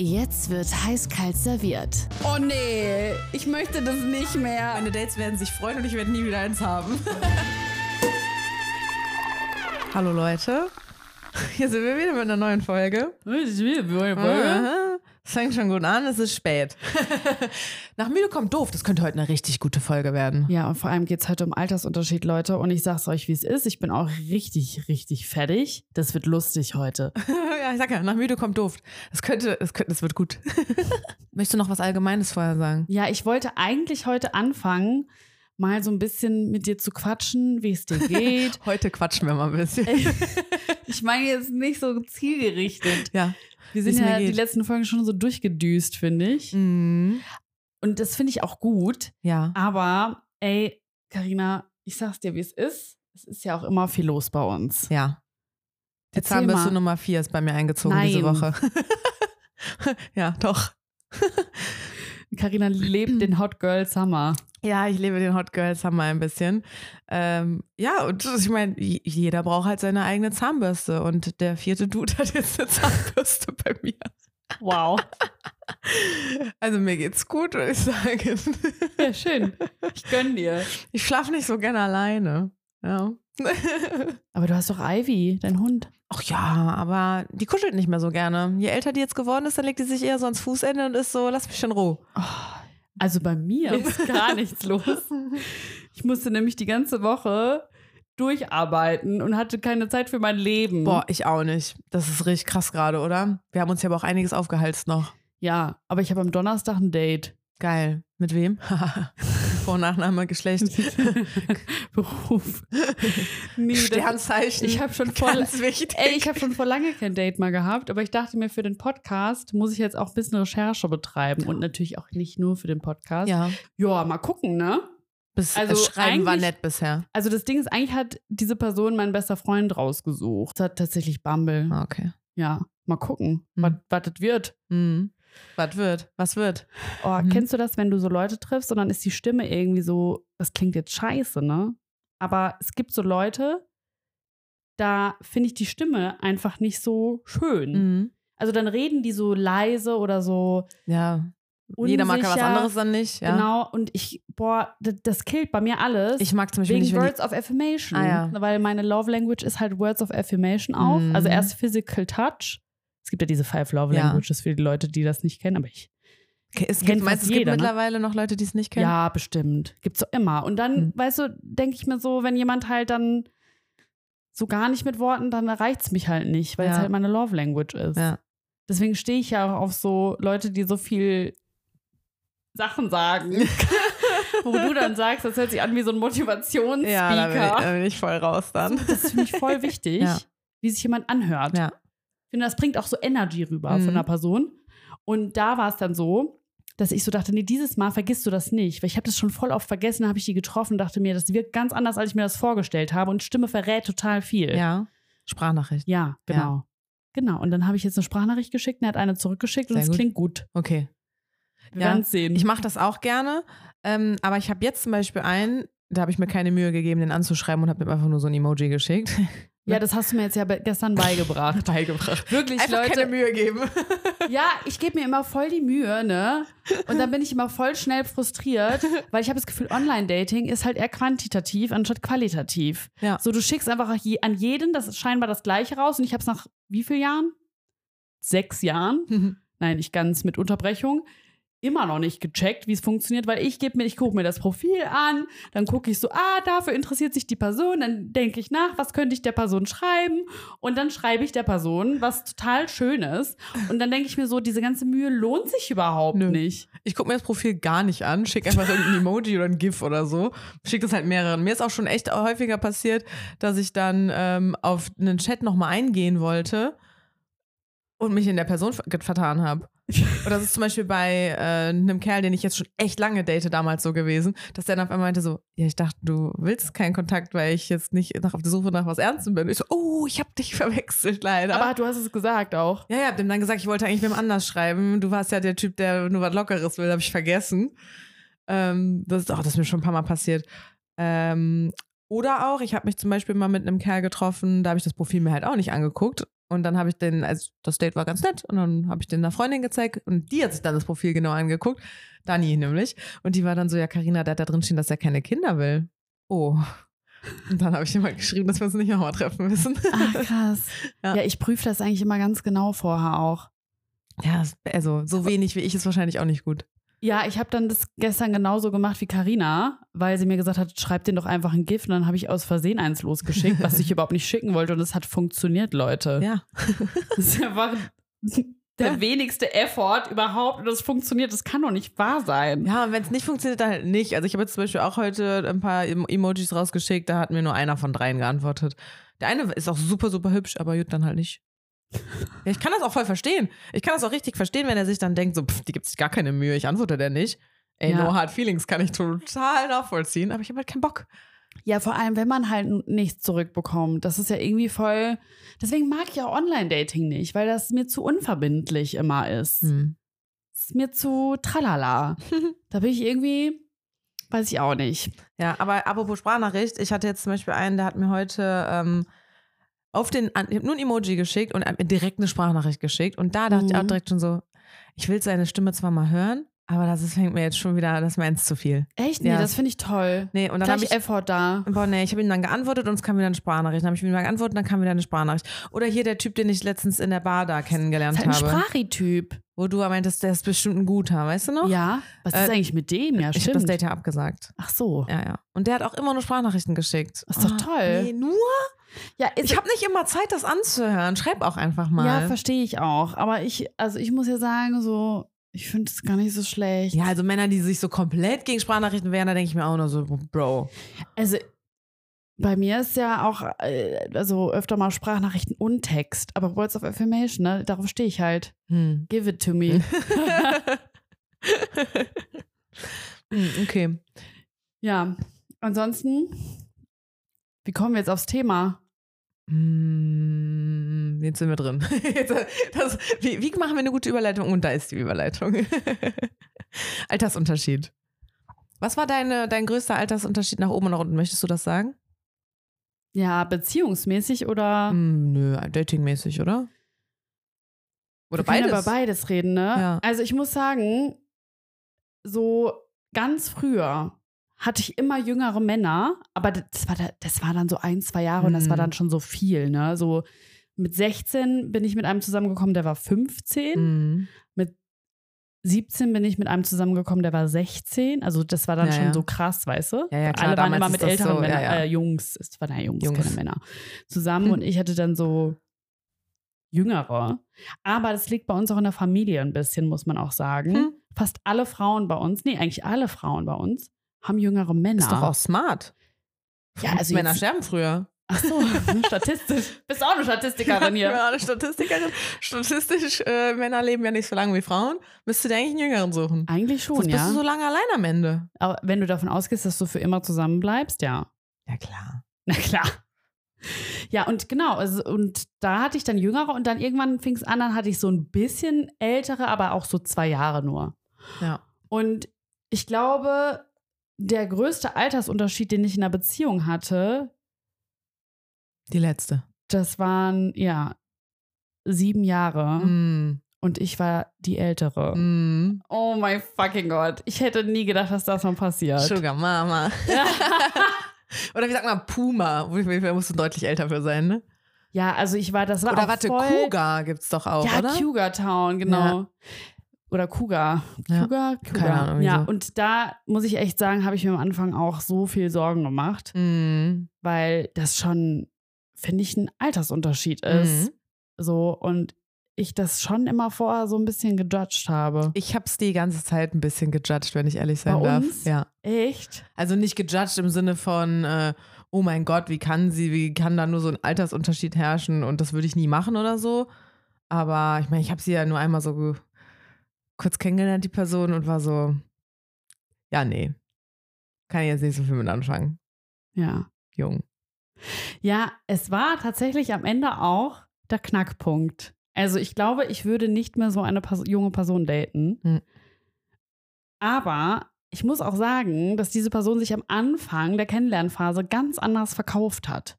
Jetzt wird heiß-kalt serviert. Oh nee, ich möchte das nicht mehr. Meine Dates werden sich freuen und ich werde nie wieder eins haben. Hallo Leute. Hier sind wir wieder mit einer neuen Folge. Aha. Es fängt schon gut an, es ist spät. Nach müde kommt doof. Das könnte heute eine richtig gute Folge werden. Ja, und vor allem geht es heute um Altersunterschied, Leute. Und ich sag's euch, wie es ist. Ich bin auch richtig, richtig fertig. Das wird lustig heute. ja, ich sag ja, nach müde kommt doof. Das könnte, es könnte, das wird gut. Möchtest du noch was Allgemeines vorher sagen? Ja, ich wollte eigentlich heute anfangen, mal so ein bisschen mit dir zu quatschen, wie es dir geht. Heute quatschen wir mal ein bisschen. ich meine jetzt nicht so zielgerichtet. Ja. Wir sind ja die letzten Folgen schon so durchgedüst, finde ich. Mhm. Und das finde ich auch gut. Ja. Aber, ey, Karina, ich sag's dir, wie es ist. Es ist ja auch immer viel los bei uns. Ja. Die Erzähl Zahnbürste mal. Nummer 4 ist bei mir eingezogen Nein. diese Woche. ja, doch. Karina lebt den Hot Girl Summer. Ja, ich lebe den Hot Girl Summer ein bisschen. Ähm, ja, und ich meine, jeder braucht halt seine eigene Zahnbürste. Und der vierte Dude hat jetzt eine Zahnbürste bei mir. Wow. Also mir geht's gut, würde ich sagen. Ja, schön. Ich gönn dir. Ich schlafe nicht so gerne alleine. Ja. Aber du hast doch Ivy, dein Hund. Ach ja, aber die kuschelt nicht mehr so gerne. Je älter die jetzt geworden ist, dann legt die sich eher so ans Fußende und ist so, lass mich in Ruhe. Also bei mir ist gar nichts los. Ich musste nämlich die ganze Woche durcharbeiten und hatte keine Zeit für mein Leben. Boah, ich auch nicht. Das ist richtig krass gerade, oder? Wir haben uns ja aber auch einiges aufgehalst noch. Ja, aber ich habe am Donnerstag ein Date. Geil. Mit wem? Vor- Nachname, Geschlecht. Beruf. Nee, Sternzeichen. Ich habe schon voll. Ganz wichtig. Ey, ich habe schon vor lange kein Date mal gehabt, aber ich dachte mir, für den Podcast muss ich jetzt auch ein bisschen Recherche betreiben und natürlich auch nicht nur für den Podcast. ja. Ja, mal gucken, ne? Bis, Also das Schreiben war nett bisher. Also das Ding ist, eigentlich hat diese Person mein bester Freund rausgesucht. Das hat tatsächlich Bumble. Ah, Okay. Ja, mal gucken, Mhm. was das wird. Mhm. Was wird? Was wird? Oh, Mhm. kennst du das, wenn du so Leute triffst und dann ist die Stimme irgendwie so, das klingt jetzt scheiße, ne? Aber es gibt so Leute, da finde ich die Stimme einfach nicht so schön. Mhm. Also dann reden die so leise oder so Ja. Jeder mag ja was unsicher. anderes dann nicht. Ja. Genau, und ich, boah, das, das killt bei mir alles. Ich mag zum Beispiel wegen nicht, Words of Affirmation. Ah, ja. Weil meine Love Language ist halt Words of Affirmation auch. Mhm. Also erst Physical Touch. Es gibt ja diese Five Love Ja. Languages für die Leute, die das nicht kennen, aber ich. es kennt gibt, meinst, es gibt jeder, ne? mittlerweile noch Leute, die es nicht kennen? Ja, bestimmt. Gibt's so immer. Und dann, Mhm. weißt du, denke ich mir so, wenn jemand halt dann so gar nicht mit Worten, dann erreicht es mich halt nicht, weil es Ja. halt meine Love Language ist. Ja. Deswegen stehe ich ja auch auf so Leute, die so viel Sachen sagen. Wo du dann sagst, das hört sich an wie so ein Motivationsspeaker. Ja, da bin, ich, da bin ich voll raus dann. Das finde ich voll wichtig, Ja. wie sich jemand anhört. Ja. Ich finde, das bringt auch so Energy rüber Mhm. von einer Person. Und da war es dann so, dass ich so dachte, nee, dieses Mal vergisst du das nicht. Weil ich habe das schon voll oft vergessen, habe ich die getroffen und dachte mir, das wirkt ganz anders, als ich mir das vorgestellt habe. Und Stimme verrät total viel. Ja. Sprachnachricht. Ja, genau. Genau. Und dann habe ich jetzt eine Sprachnachricht geschickt und er hat eine zurückgeschickt und es klingt gut. Okay. Wir Ja. werden sehen. Ich mache das auch gerne, ähm, aber ich habe jetzt zum Beispiel einen, da habe ich mir keine Mühe gegeben, den anzuschreiben und habe ihm einfach nur so ein Emoji geschickt. ja, das hast du mir jetzt ja gestern beigebracht. Beigebracht. Wirklich, Einfach Leute. keine Mühe geben. Ja, ich gebe mir immer voll die Mühe, ne? Und dann bin ich immer voll schnell frustriert, weil ich habe das Gefühl, Online-Dating ist halt eher quantitativ anstatt qualitativ. Ja. So, du schickst einfach an jeden das ist scheinbar das Gleiche raus und ich habe es nach wie vielen Jahren? Sechs Jahren? Nein, nicht ganz mit Unterbrechung. Immer noch nicht gecheckt, wie es funktioniert, weil ich gebe mir, ich gucke mir das Profil an, dann gucke ich so, ah, dafür interessiert sich die Person, dann denke ich nach, was könnte ich der Person schreiben und dann schreibe ich der Person was total Schönes und dann denke ich mir so, diese ganze Mühe lohnt sich überhaupt Nö. nicht. Ich gucke mir das Profil gar nicht an, schicke einfach irgendein Emoji oder ein GIF oder so. Schicke das halt mehreren. Mir ist auch schon echt häufiger passiert, dass ich dann ähm, auf einen Chat nochmal eingehen wollte und mich in der Person ver- vertan habe. Und das ist zum Beispiel bei äh, einem Kerl, den ich jetzt schon echt lange date, damals so gewesen, dass der dann auf einmal meinte so, ja, ich dachte, du willst keinen Kontakt, weil ich jetzt nicht nach, auf der Suche nach was Ernstem bin. Ich so, oh, ich habe dich verwechselt, leider. Aber du hast es gesagt auch. Ja, ja, hab dem dann gesagt, ich wollte eigentlich wem anders schreiben. Du warst ja der Typ, der nur was Lockeres will, habe ich vergessen. Ähm, das, ist, oh, das ist mir schon ein paar Mal passiert. Ähm, oder auch, ich habe mich zum Beispiel mal mit einem Kerl getroffen, da habe ich das Profil mir halt auch nicht angeguckt. Und dann habe ich den, also das Date war ganz nett und dann habe ich den einer Freundin gezeigt und die hat sich dann das Profil genau angeguckt. Dani nämlich. Und die war dann so, ja, Karina, der hat da drin stehen, dass er keine Kinder will. Oh. Und dann habe ich immer geschrieben, dass wir uns nicht nochmal treffen müssen. Ach, krass. Ja. ja. ich prüfe das eigentlich immer ganz genau vorher auch. Ja, also so wenig wie ich ist wahrscheinlich auch nicht gut. Ja, ich habe dann das gestern genauso gemacht wie Karina, weil sie mir gesagt hat, schreib den doch einfach ein Gift und dann habe ich aus Versehen eins losgeschickt, was ich überhaupt nicht schicken wollte und es hat funktioniert, Leute. Ja. Das ist einfach der Ja. wenigste Effort überhaupt und das funktioniert. Das kann doch nicht wahr sein. Ja, und wenn es nicht funktioniert, dann halt nicht. Also ich habe jetzt zum Beispiel auch heute ein paar Em- Emojis rausgeschickt, da hat mir nur einer von dreien geantwortet. Der eine ist auch super, super hübsch, aber gut, dann halt nicht. Ja, ich kann das auch voll verstehen. Ich kann das auch richtig verstehen, wenn er sich dann denkt, so, pff, die gibt sich gar keine Mühe, ich antworte der nicht. Ey, Ja. no hard feelings kann ich total nachvollziehen, aber ich habe halt keinen Bock. Ja, vor allem, wenn man halt nichts zurückbekommt. Das ist ja irgendwie voll. Deswegen mag ich auch Online-Dating nicht, weil das mir zu unverbindlich immer ist. Hm. Das ist mir zu tralala. da bin ich irgendwie, weiß ich auch nicht. Ja, aber apropos Sprachnachricht, ich hatte jetzt zum Beispiel einen, der hat mir heute ähm, auf den, ich habe nur ein Emoji geschickt und mir direkt eine Sprachnachricht geschickt. Und da dachte ich auch Mhm. direkt schon so, ich will seine Stimme zwar mal hören, aber das ist, fängt mir jetzt schon wieder, das ist mir eins zu viel. Echt? Nee, Ja. das finde ich toll. Nee, und dann habe ich, Effort da. boah, nee, ich habe ihm dann geantwortet und es kam wieder eine Sprachnachricht. Dann habe ich ihm mal geantwortet, dann kam wieder eine Sprachnachricht. Oder hier der Typ, den ich letztens in der Bar da kennengelernt Das ist halt ein habe. Wo du meintest, der ist bestimmt ein guter, weißt du noch? Ja. Was ist Äh, eigentlich mit dem? Ja, ich habe stimmt. das Date ja abgesagt. Ach so. Ja, ja. Und der hat auch immer nur Sprachnachrichten geschickt. Das ist doch Ah, toll. Nee, nur? Ja, ist, Ich habe nicht immer Zeit, das anzuhören. Schreib auch einfach mal. ja verstehe ich auch. Aber ich, also ich muss ja sagen, so, ich finde es gar nicht so schlecht. Ja, also Männer, die sich so komplett gegen Sprachnachrichten wehren, da denke ich mir auch nur so, Bro. Also bei mir ist ja auch äh, also öfter mal Sprachnachrichten und Text, aber Words of Affirmation, ne? darauf stehe ich halt. Hm. Give it to me. Hm, okay. ja, ansonsten, wie kommen wir jetzt aufs Thema? Hm, Jetzt sind wir drin. Das, wie, wie machen wir eine gute Überleitung? Und da ist die Überleitung. Altersunterschied. Was war deine, dein größter Altersunterschied nach oben und nach unten? Möchtest du das sagen? Ja, beziehungsmäßig oder? Hm, nö, datingmäßig, oder? Oder wir können beides? über beides reden, ne? Ja. Also ich muss sagen, so ganz früher hatte ich immer jüngere Männer, aber das war, da- das war dann so ein, zwei Jahre und das war Mhm. dann schon so viel, ne? So mit 16 bin ich mit einem zusammengekommen, der war 15. Hm. 17 bin ich mit einem zusammengekommen, der war 16. Also das war dann Ja, schon ja. so krass, weißt du? Ja, klar, Alle waren immer mit älteren so, Männern. Äh, Jungs, es waren ja Jungs, Jungs. keine Männer, zusammen. Hm. Und ich hatte dann so jüngere. Aber das liegt bei uns auch in der Familie ein bisschen, muss man auch sagen. Hm. Fast alle Frauen bei uns, nee, eigentlich alle Frauen bei uns, haben jüngere Männer. Ist doch auch smart. Ja, also Männer sterben früher. Ach so, statistisch. Bist auch eine Statistikerin hier. Ja, eine Statistikerin. Statistisch, äh, Männer leben ja nicht so lange wie Frauen. Müsste dir eigentlich einen Jüngeren suchen. Eigentlich schon, Sonst bist ja. du so lange allein am Ende. Aber wenn du davon ausgehst, dass du für immer zusammen bleibst, ja. Ja, klar. Na klar. Ja, und genau, also, und da hatte ich dann Jüngere und dann irgendwann fing es an, dann hatte ich so ein bisschen ältere, aber auch so zwei Jahre nur. Ja. Und ich glaube, der größte Altersunterschied, den ich in einer Beziehung hatte, Die letzte. das waren, ja, sieben Jahre Mm. und ich war die Ältere. Mm. Oh mein fucking Gott. Ich hätte nie gedacht, dass das noch passiert. Sugar Mama. Oder wie sagt man Puma? Wofür musst du deutlich älter für sein, ne? ja, also ich war, das war Oder auch warte, voll, Cougar gibt's doch auch, ja, oder? Cougar Town, genau. Ja. Oder Cougar. Ja. Cougar, Cougar. Keine Ahnung, ja, wieso. und da muss ich echt sagen, habe ich mir am Anfang auch so viel Sorgen gemacht, Mm. weil das schon, finde ich, ein Altersunterschied ist. Mhm. So, und ich das schon immer vorher so ein bisschen gejudged habe. Ich hab's die ganze Zeit ein bisschen gejudged, wenn ich ehrlich sein Bei darf. uns? Ja. Echt? Also nicht gejudged im Sinne von, äh, oh mein Gott, wie kann sie, wie kann da nur so ein Altersunterschied herrschen und das würde ich nie machen oder so. Aber ich meine, ich habe sie ja nur einmal so kurz kennengelernt, die Person, und war so, ja, nee. Kann ich jetzt nicht so viel mit anfangen. Ja. Jung. Ja, es war tatsächlich am Ende auch der Knackpunkt. Also ich glaube, ich würde nicht mehr so eine Pers junge Person daten. Hm. Aber ich muss auch sagen, dass diese Person sich am Anfang der Kennenlernphase ganz anders verkauft hat.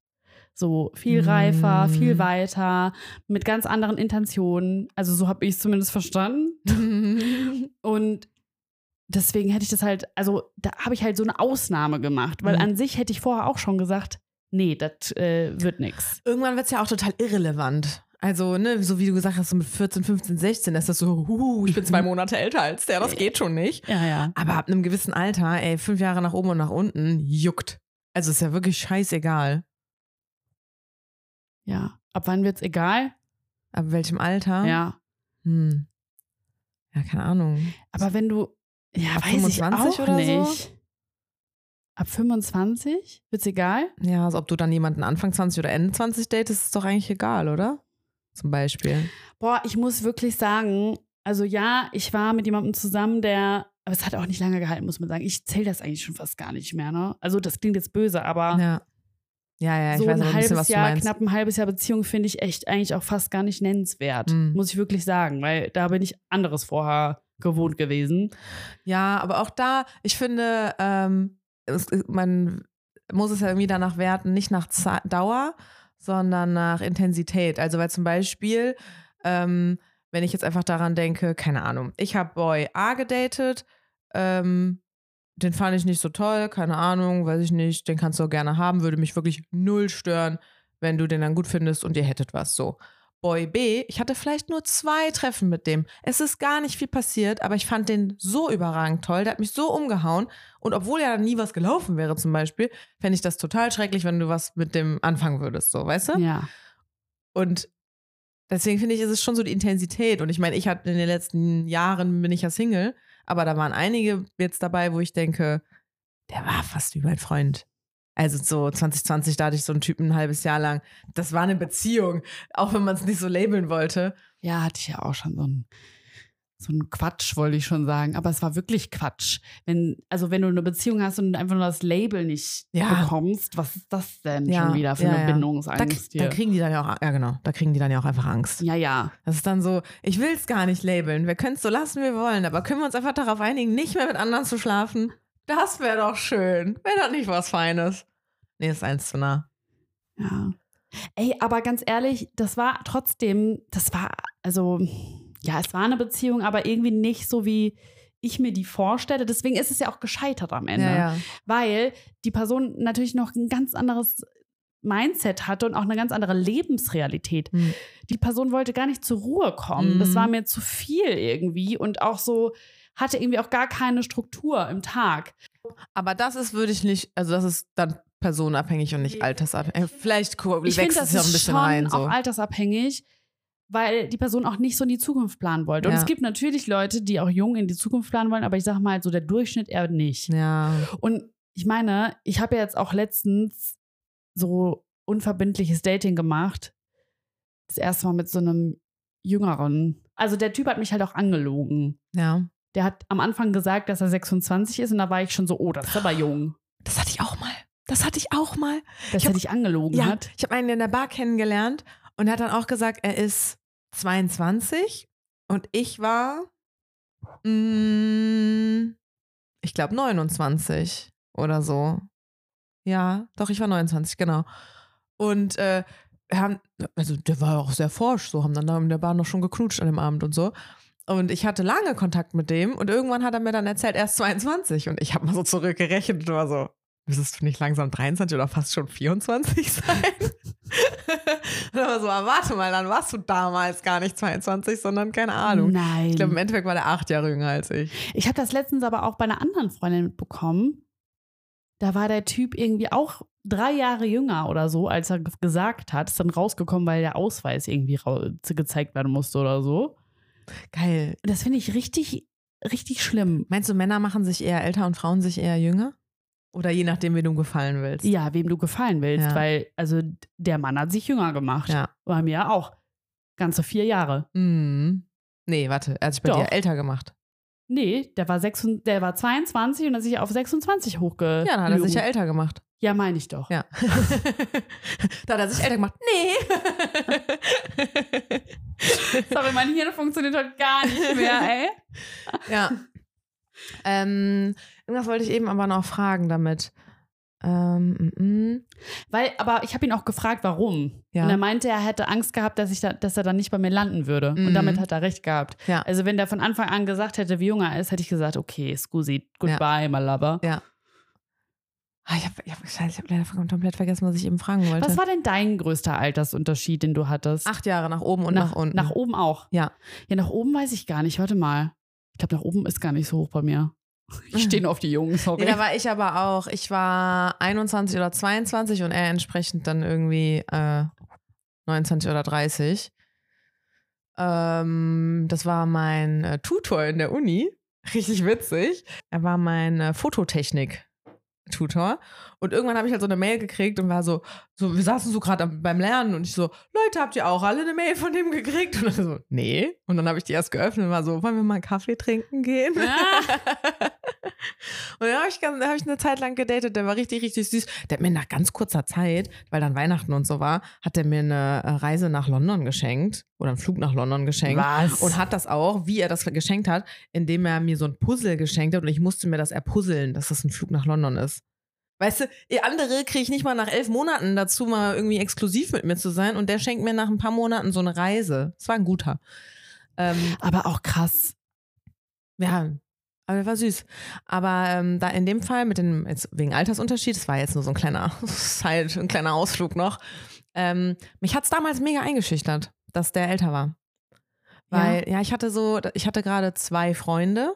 So viel reifer, Mm. viel weiter, mit ganz anderen Intentionen. Also so habe ich es zumindest verstanden. Und deswegen hätte ich das halt, also da habe ich halt so eine Ausnahme gemacht, weil Mhm. an sich hätte ich vorher auch schon gesagt, nee, das äh, wird nix. Irgendwann wird es ja auch total irrelevant. Also, ne, so wie du gesagt hast, so mit 14, 15, 16 ist das so, huhu, ich bin zwei Monate älter als der, das geht schon nicht. Ja, ja. Aber ab einem gewissen Alter, ey, fünf Jahre nach oben und nach unten, juckt. Also ist ja wirklich scheißegal. Ja. Ab wann wird's egal? Ab welchem Alter? Ja. Hm. Ja, keine Ahnung. Aber wenn du, ja, Ab weiß 25 ich auch oder so? nicht. Ab 25 wird's egal? Ja, also ob du dann jemanden Anfang 20 oder Ende 20 datest, ist doch eigentlich egal, oder? Zum Beispiel. Boah, ich muss wirklich sagen, also ja, ich war mit jemandem zusammen, der, aber es hat auch nicht lange gehalten, muss man sagen. Ich zähle das eigentlich schon fast gar nicht mehr, ne? Also das klingt jetzt böse, aber Ja. Ja, ja, ich so weiß ein ein bisschen, halbes du Jahr, knapp ein halbes Jahr Beziehung finde ich echt eigentlich auch fast gar nicht nennenswert. Mhm. Muss ich wirklich sagen, weil da bin ich anderes vorher gewohnt gewesen. Ja, aber auch da, ich finde, ähm, es, man muss es ja irgendwie danach werten, nicht nach Za Dauer, sondern nach Intensität. Also weil zum Beispiel, ähm, wenn ich jetzt einfach daran denke, keine Ahnung, ich habe Boy A gedatet, ähm, den fand ich nicht so toll, keine Ahnung, weiß ich nicht, den kannst du auch gerne haben, würde mich wirklich null stören, wenn du den dann gut findest und ihr hättet was so. Boy B, ich hatte vielleicht nur zwei Treffen mit dem. Es ist gar nicht viel passiert, aber ich fand den so überragend toll, der hat mich so umgehauen. Und obwohl ja nie was gelaufen wäre zum Beispiel, fände ich das total schrecklich, wenn du was mit dem anfangen würdest, so, weißt du? Ja. Und deswegen finde ich, ist es schon so die Intensität. Und ich meine, ich hatte in den letzten Jahren bin ich ja Single, aber da waren einige jetzt dabei, wo ich denke, der war fast wie mein Freund. Also so 2020, da hatte ich so einen Typen ein halbes Jahr lang. Das war eine Beziehung, auch wenn man es nicht so labeln wollte. Ja, hatte ich ja auch schon so ein, so ein Quatsch, wollte ich schon sagen. Aber es war wirklich Quatsch. Wenn, also wenn du eine Beziehung hast und einfach nur das Label nicht Ja. bekommst, was ist das denn Ja, schon wieder für ja, eine. Da, Bindungsangst da hier? kriegen die dann ja auch, ja genau, da kriegen die dann ja auch einfach Angst. ja, ja. Das ist dann so, ich will es gar nicht labeln. Wir können es so lassen, wie wir wollen, aber können wir uns einfach darauf einigen, nicht mehr mit anderen zu schlafen? Das wäre doch schön. Wäre das nicht was Feines? Nee, ist eins zu nah. Ja. Ey, aber ganz ehrlich, das war trotzdem, das war, also, ja, es war eine Beziehung, aber irgendwie nicht so, wie ich mir die vorstelle. Deswegen ist es ja auch gescheitert am Ende. Ja, ja. Weil die Person natürlich noch ein ganz anderes Mindset hatte und auch eine ganz andere Lebensrealität. Hm. Die Person wollte gar nicht zur Ruhe kommen. Das Mhm. war mir zu viel irgendwie und auch so hatte irgendwie auch gar keine Struktur im Tag. Aber das ist, würde ich nicht, also das ist dann personenabhängig und nicht altersabhängig. Äh, Vielleicht Ich wächst das es ja auch ein bisschen schon rein. auch So. altersabhängig, weil die Person auch nicht so in die Zukunft planen wollte. Und Ja. es gibt natürlich Leute, die auch jung in die Zukunft planen wollen, aber ich sage mal, so der Durchschnitt eher nicht. Ja. Und ich meine, ich habe ja jetzt auch letztens so unverbindliches Dating gemacht. Das erste Mal mit so einem Jüngeren. Also der Typ hat mich halt auch angelogen. Ja. Der hat am Anfang gesagt, dass er 26 ist und da war ich schon so, oh, das ist aber jung. Das hatte ich auch mal. Das hatte ich auch mal. Dass Ich er hab- dich angelogen Ja, hat. ich habe einen in der Bar kennengelernt und er hat dann auch gesagt, er ist 22 und ich war, mm, ich glaube 29 oder so. Ja, doch, ich war 29, genau. Und äh, haben, also der war auch sehr forsch, so haben dann da in der Bar noch schon geknutscht an dem Abend und so. Und ich hatte lange Kontakt mit dem und irgendwann hat er mir dann erzählt, er ist 22 und ich habe mal so zurückgerechnet und war so, müsstest du nicht langsam 23 oder fast schon 24 sein? und dann war so, aber warte mal, dann warst du damals gar nicht 22, sondern keine Ahnung. Nein. Ich glaube, im Endeffekt war der acht Jahre jünger als ich. Ich habe das letztens aber auch bei einer anderen Freundin mitbekommen. Da war der Typ irgendwie auch drei Jahre jünger oder so, als er ge- gesagt hat. Ist dann rausgekommen, weil der Ausweis irgendwie gezeigt werden musste oder so. Geil. Das finde ich richtig, richtig schlimm. Meinst du, Männer machen sich eher älter und Frauen sich eher jünger? Oder je nachdem, wie du gefallen willst? Ja, wem du gefallen willst, Ja. weil, also der Mann hat sich jünger gemacht. Ja. Bei mir auch. Ganze vier Jahre. Mhm. Nee, warte, er hat sich bei Doch. dir älter gemacht. Nee, der war, 26, der war 22 und hat sich auf 26 hochge. Ja, dann hat er sich ja älter gemacht. Ja, meine ich doch. Ja. da hat er sich älter gemacht. Nee. Sorry, mein Hirn funktioniert heute gar nicht mehr, ey. ja. Ähm, irgendwas wollte ich eben aber noch fragen damit. Ähm, mm, mm. Weil, aber ich habe ihn auch gefragt, warum. Ja. Und er meinte, er hätte Angst gehabt, dass, ich da, dass er dann nicht bei mir landen würde. Mhm. Und damit hat er recht gehabt. Ja. Also, wenn der von Anfang an gesagt hätte, wie jung er ist, hätte ich gesagt, okay, Scusi, goodbye, my lover. Ja. Ah, ich habe ich hab, ich hab leider komplett vergessen, was ich eben fragen wollte. Was war denn dein größter Altersunterschied, den du hattest? Acht Jahre nach oben und nach, unten. Nach oben auch. Ja. Ja, nach oben weiß ich gar nicht. Warte mal. Ich glaube, nach oben ist gar nicht so hoch bei mir. Ich stehe auf die Jungen, sorry. Nee, da war ich aber auch. Ich war 21 oder 22 und er entsprechend dann irgendwie äh, 29 oder 30. Ähm, das war mein äh, Tutor in der Uni. Richtig witzig. Er war mein äh, Fototechnik-Tutor. Und irgendwann habe ich halt so eine Mail gekriegt und war so, so wir saßen so gerade beim Lernen und ich so, Leute, habt ihr auch alle eine Mail von dem gekriegt? Und dann so, nee. Und dann habe ich die erst geöffnet und war so, wollen wir mal einen Kaffee trinken gehen? Und dann habe ich, ganz- hab ich eine Zeit lang gedatet, der war richtig, richtig süß. Der hat mir nach ganz kurzer Zeit, weil dann Weihnachten und so war, hat er mir eine äh, Reise nach London geschenkt oder einen Flug nach London geschenkt. Was? Und hat das auch, wie er das geschenkt hat, indem er mir so ein Puzzle geschenkt hat und ich musste mir das erpuzzeln, dass das ein Flug nach London ist. Weißt du, ihr andere kriege ich nicht mal nach elf Monaten dazu, mal irgendwie exklusiv mit mir zu sein und der schenkt mir nach ein paar Monaten so eine Reise. Das war ein guter. Ähm, aber auch krass. ja, aber der war süß. Aber ähm, da in dem Fall mit dem, jetzt wegen Altersunterschied, das war jetzt nur so ein kleiner Side, ein kleiner Ausflug noch. Ähm, mich hat es damals mega eingeschüchtert, dass der älter war. Weil, ja, ich hatte so, ich hatte gerade zwei Freunde.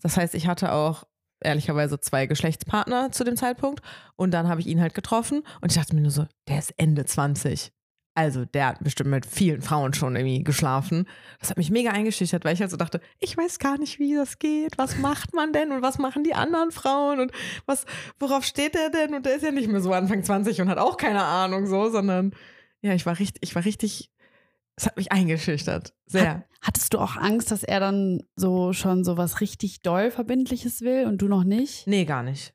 Das heißt, ich hatte auch ehrlicherweise zwei Geschlechtspartner zu dem Zeitpunkt. Und dann habe ich ihn halt getroffen und ich dachte mir nur so, der ist Ende 20. Also der hat bestimmt mit vielen Frauen schon irgendwie geschlafen. Das hat mich mega eingeschüchtert, weil ich halt so dachte, ich weiß gar nicht, wie das geht. Was macht man denn und was machen die anderen Frauen und was, worauf steht der denn? Und der ist ja nicht mehr so Anfang 20 und hat auch keine Ahnung so, sondern ja, ich war richtig, ich war richtig, es hat mich eingeschüchtert. Sehr. Hattest du auch Angst, dass er dann so schon so was richtig doll Verbindliches will und du noch nicht? Nee, gar nicht.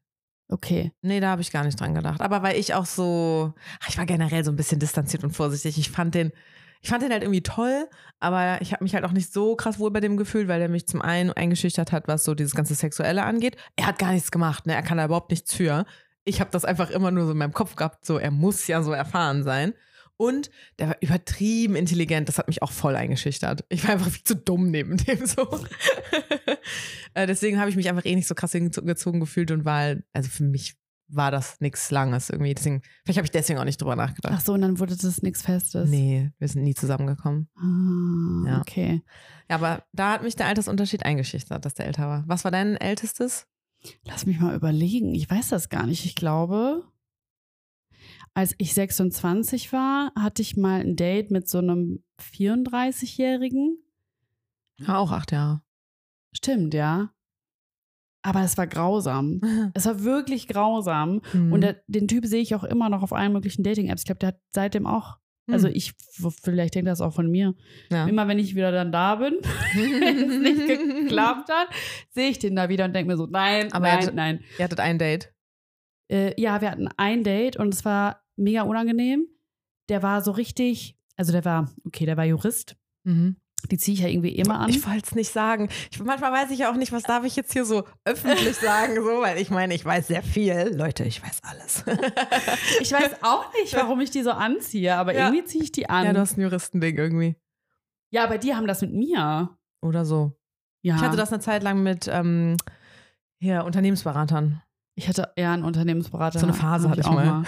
Okay. Nee, da habe ich gar nicht dran gedacht. Aber weil ich auch so, ach, ich war generell so ein bisschen distanziert und vorsichtig. Ich fand den, ich fand den halt irgendwie toll, aber ich habe mich halt auch nicht so krass wohl bei dem gefühlt, weil er mich zum einen eingeschüchtert hat, was so dieses ganze Sexuelle angeht. Er hat gar nichts gemacht, ne? Er kann da überhaupt nichts für. Ich habe das einfach immer nur so in meinem Kopf gehabt, so er muss ja so erfahren sein. Und der war übertrieben intelligent, das hat mich auch voll eingeschüchtert. Ich war einfach viel zu dumm neben dem so. Äh, Deswegen habe ich mich einfach eh nicht so krass hingezogen gefühlt und war, also für mich war das nichts Langes irgendwie. Deswegen, vielleicht habe ich deswegen auch nicht drüber Ach nachgedacht. so, und dann wurde das nichts Festes. Nee, wir sind nie zusammengekommen. Ah, Ja. okay. Ja, aber da hat mich der Altersunterschied eingeschüchtert, dass der älter war. Was war dein ältestes? Lass mich mal überlegen. Ich weiß das gar nicht. Ich glaube, als ich 26 war, hatte ich mal ein Date mit so einem 34-Jährigen. Ja, auch acht Jahre. Stimmt, ja. Aber es war grausam. Es war wirklich grausam. Mhm. Und der, den Typ sehe ich auch immer noch auf allen möglichen Dating-Apps. Ich glaube, der hat seitdem auch, Mhm. also ich, vielleicht denkt das auch von mir. ja. Immer wenn ich wieder dann da bin, wenn es nicht geklappt hat, sehe ich den da wieder und denke mir so, nein, Aber er nein, hat- nein. Ihr hattet ein Date. Äh, ja, wir hatten ein Date und es war mega unangenehm. Der war so richtig, also der war, okay, der war Jurist. Mhm. Die ziehe ich ja irgendwie immer an. Ich wollte es nicht sagen. Ich, manchmal weiß ich ja auch nicht, was darf ich jetzt hier so öffentlich sagen, so, weil ich meine, ich weiß sehr viel. Leute, ich weiß alles. Ich weiß auch nicht, warum ich die so anziehe, aber Ja. irgendwie ziehe ich die an. ja, du hast ein Juristending irgendwie. Ja, aber die haben das mit mir. Oder so. Ja. Ich hatte das eine Zeit lang mit ähm, hier, Unternehmensberatern. Ich hatte eher einen Unternehmensberater. So eine Phase hatte ich auch mal. Ja.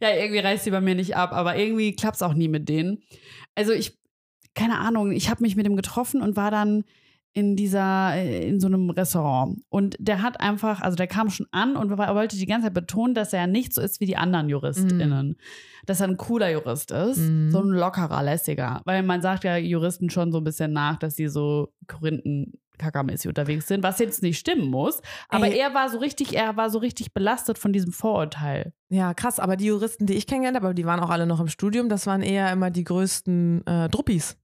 ja, irgendwie reißt sie bei mir nicht ab, aber irgendwie klappt es auch nie mit denen. Also ich, keine Ahnung, ich habe mich mit ihm getroffen und war dann in dieser, äh, in so einem Restaurant. Und der hat einfach, also der kam schon an und wollte die ganze Zeit betonen, dass er nicht so ist wie die anderen JuristInnen. Dass er ein cooler Jurist ist, Mhm. so ein lockerer, lässiger. Weil man sagt ja Juristen schon so ein bisschen nach, dass sie so Korinthen kackermäßig unterwegs sind, was jetzt nicht stimmen muss. Aber Ey. er war so richtig, er war so richtig belastet von diesem Vorurteil. Ja, krass. Aber die Juristen, die ich kennengelernt habe, die waren auch alle noch im Studium, das waren eher immer die größten äh, Druppis.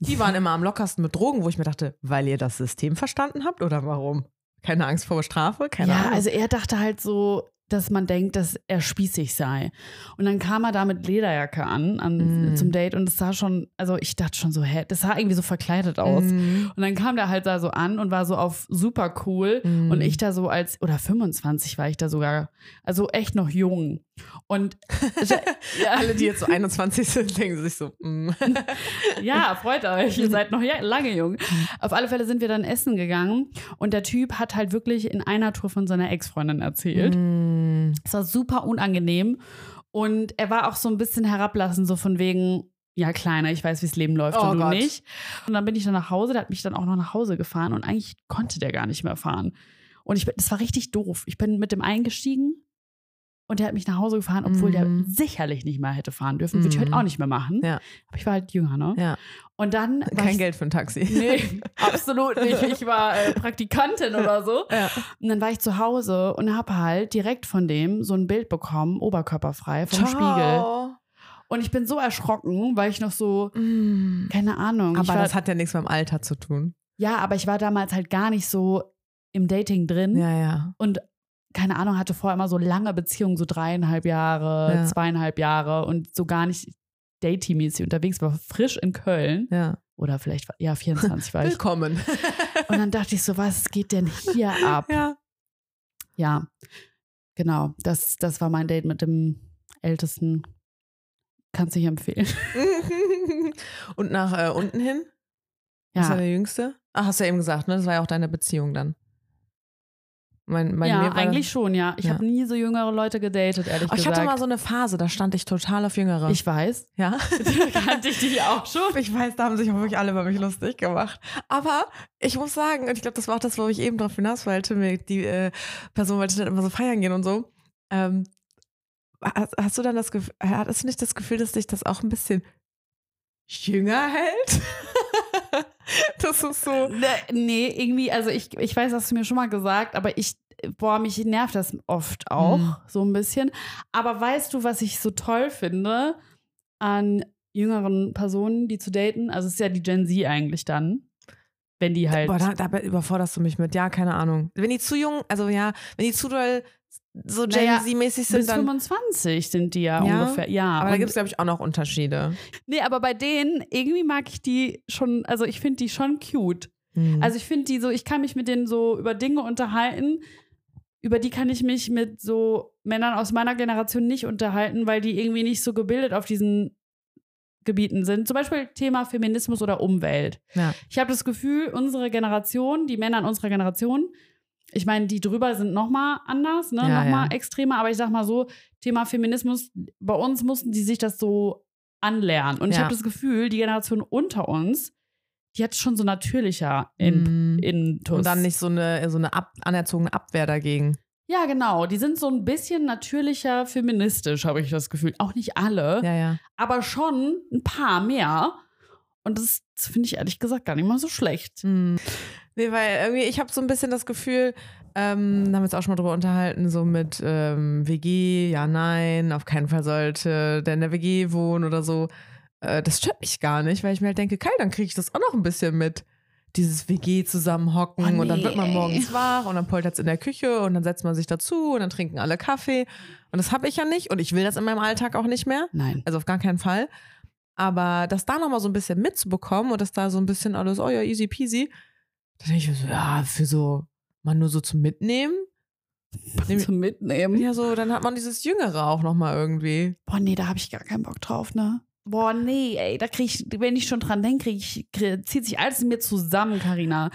Die waren immer am lockersten mit Drogen, wo ich mir dachte, weil ihr das System verstanden habt oder warum? Keine Angst vor Strafe? Keine ja, Ahnung. also er dachte halt so, dass man denkt, dass er spießig sei. Und dann kam er da mit Lederjacke an, an Mm. zum Date und es sah schon, also ich dachte schon so, hä, das sah irgendwie so verkleidet aus. Mhm. Und dann kam der halt da so an und war so auf super cool. Mhm. Und ich da so als, oder 25 war ich da sogar, also echt noch jung. Und ja, Alle, die jetzt so 21 sind, denken sich so, mm. ja, freut euch, ihr seid noch lange jung. Auf alle Fälle sind wir dann essen gegangen und der Typ hat halt wirklich in einer Tour von seiner Ex-Freundin erzählt. Mm. Es war super unangenehm und er war auch so ein bisschen herablassend, so von wegen, ja, Kleiner, ich weiß, wie das Leben läuft Oh und du Gott. nicht. Und dann bin ich dann nach Hause, der hat mich dann auch noch nach Hause gefahren und eigentlich konnte der gar nicht mehr fahren. Und ich bin, das war richtig doof. Ich bin mit dem eingestiegen und der hat mich nach Hause gefahren, obwohl Mhm. der sicherlich nicht mehr hätte fahren dürfen. Würde ich Mhm. heute auch nicht mehr machen. Ja. Aber ich war halt jünger, ne? Ja. Und dann war Kein ich, Geld für ein Taxi. Nee, absolut nicht. Ich war äh, Praktikantin oder so. Ja. Und dann war ich zu Hause und habe halt direkt von dem so ein Bild bekommen, oberkörperfrei, vom Spiegel. Ciao. Und ich bin so erschrocken, weil ich noch so, Mm. keine Ahnung. Aber war, das hat ja nichts mit dem Alter zu tun. ja, aber ich war damals halt gar nicht so im Dating drin. Ja, ja. Und keine Ahnung, hatte vorher immer so lange Beziehungen, so dreieinhalb Jahre, Ja. zweieinhalb Jahre und so gar nicht dating-mäßig unterwegs, war frisch in Köln. Ja. Oder vielleicht, war- ja, 24 war ich. Willkommen. Und dann dachte ich so, was geht denn hier ab? ja. Ja, genau. Das, das war mein Date mit dem Ältesten. Kannst du nicht empfehlen. Und nach äh, unten hin? Was war Ja, der Jüngste? Ach, hast du ja eben gesagt, ne? Das war ja auch deine Beziehung dann. Mein, mein ja eigentlich schon, ja. Ich Ja. habe nie so jüngere Leute gedatet, ehrlich Oh, ich gesagt. hatte mal so eine Phase, da stand ich total auf Jüngere. ich weiß. ja. Kannte ich dich auch schon. Ich weiß, da haben sich auch wirklich alle über mich lustig gemacht. Aber ich muss sagen, und ich glaube, das war auch das, wo ich eben drauf hinaus wollte, die äh, Person wollte dann immer so feiern gehen und so. Ähm, hast, hast du dann das Gefühl, hattest du nicht das Gefühl, dass dich das auch ein bisschen jünger hält? das ist so. Ne, Nee, irgendwie, also ich, ich weiß, hast du mir schon mal gesagt, aber ich, boah, mich nervt das oft auch Mhm. so ein bisschen. Aber weißt du, was ich so toll finde an jüngeren Personen, die zu daten? Also es ist ja die Gen Z eigentlich dann. Wenn die halt. Boah, da, da überforderst du mich mit. Ja, keine Ahnung. Wenn die zu jung, also ja, wenn die zu doll so Gen Naja, Z-mäßig sind, bis dann. 25 sind die ja, Ja? ungefähr. Ja. Aber da gibt es, glaube ich, auch noch Unterschiede. nee, aber bei denen, irgendwie mag ich die schon, also ich finde die schon cute. Mhm. Also ich finde die so, ich kann mich mit denen so über Dinge unterhalten, über die kann ich mich mit so Männern aus meiner Generation nicht unterhalten, weil die irgendwie nicht so gebildet auf diesen Gebieten sind. Zum Beispiel Thema Feminismus oder Umwelt. ja. Ich habe das Gefühl, unsere Generation, die Männer in unserer Generation, ich meine, die drüber sind noch mal anders, ne? Ja, noch mal ja. extremer, aber ich sag mal so, Thema Feminismus, bei uns mussten die sich das so anlernen. Und ich Ja. habe das Gefühl, die Generation unter uns, die hat schon so natürlicher in, Mhm. Intus. Und dann nicht so eine, so eine ab, anerzogene Abwehr dagegen. Ja, genau. Die sind so ein bisschen natürlicher feministisch, habe ich das Gefühl. Auch nicht alle, Ja, ja. aber schon ein paar mehr. Und das, das finde ich ehrlich gesagt gar nicht mal so schlecht. Hm. Nee, weil irgendwie, ich habe so ein bisschen das Gefühl, ähm, da haben wir uns auch schon mal drüber unterhalten, so mit ähm, WG, ja, nein, auf keinen Fall sollte der in der WG wohnen oder so. Äh, das stört mich gar nicht, weil ich mir halt denke, geil, dann kriege ich das auch noch ein bisschen mit. Dieses WG zusammenhocken Oh, und dann wird man nee. morgens wach und dann poltert es in der Küche und dann setzt man sich dazu und dann trinken alle Kaffee. Und das habe ich ja nicht und ich will das in meinem Alltag auch nicht mehr. Nein. Also auf gar keinen Fall. Aber das da nochmal so ein bisschen mitzubekommen und das da so ein bisschen alles, oh ja, easy peasy, da denke ich mir so, ja, für so, mal nur so zum Mitnehmen. Nehm- Zum Mitnehmen. Ja, so, dann hat man dieses Jüngere auch nochmal irgendwie. Boah, nee, da habe ich gar keinen Bock drauf, ne? Boah, nee, ey, da krieg ich, wenn ich schon dran denke, krieg ich, krieg, zieht sich alles in mir zusammen, Karina.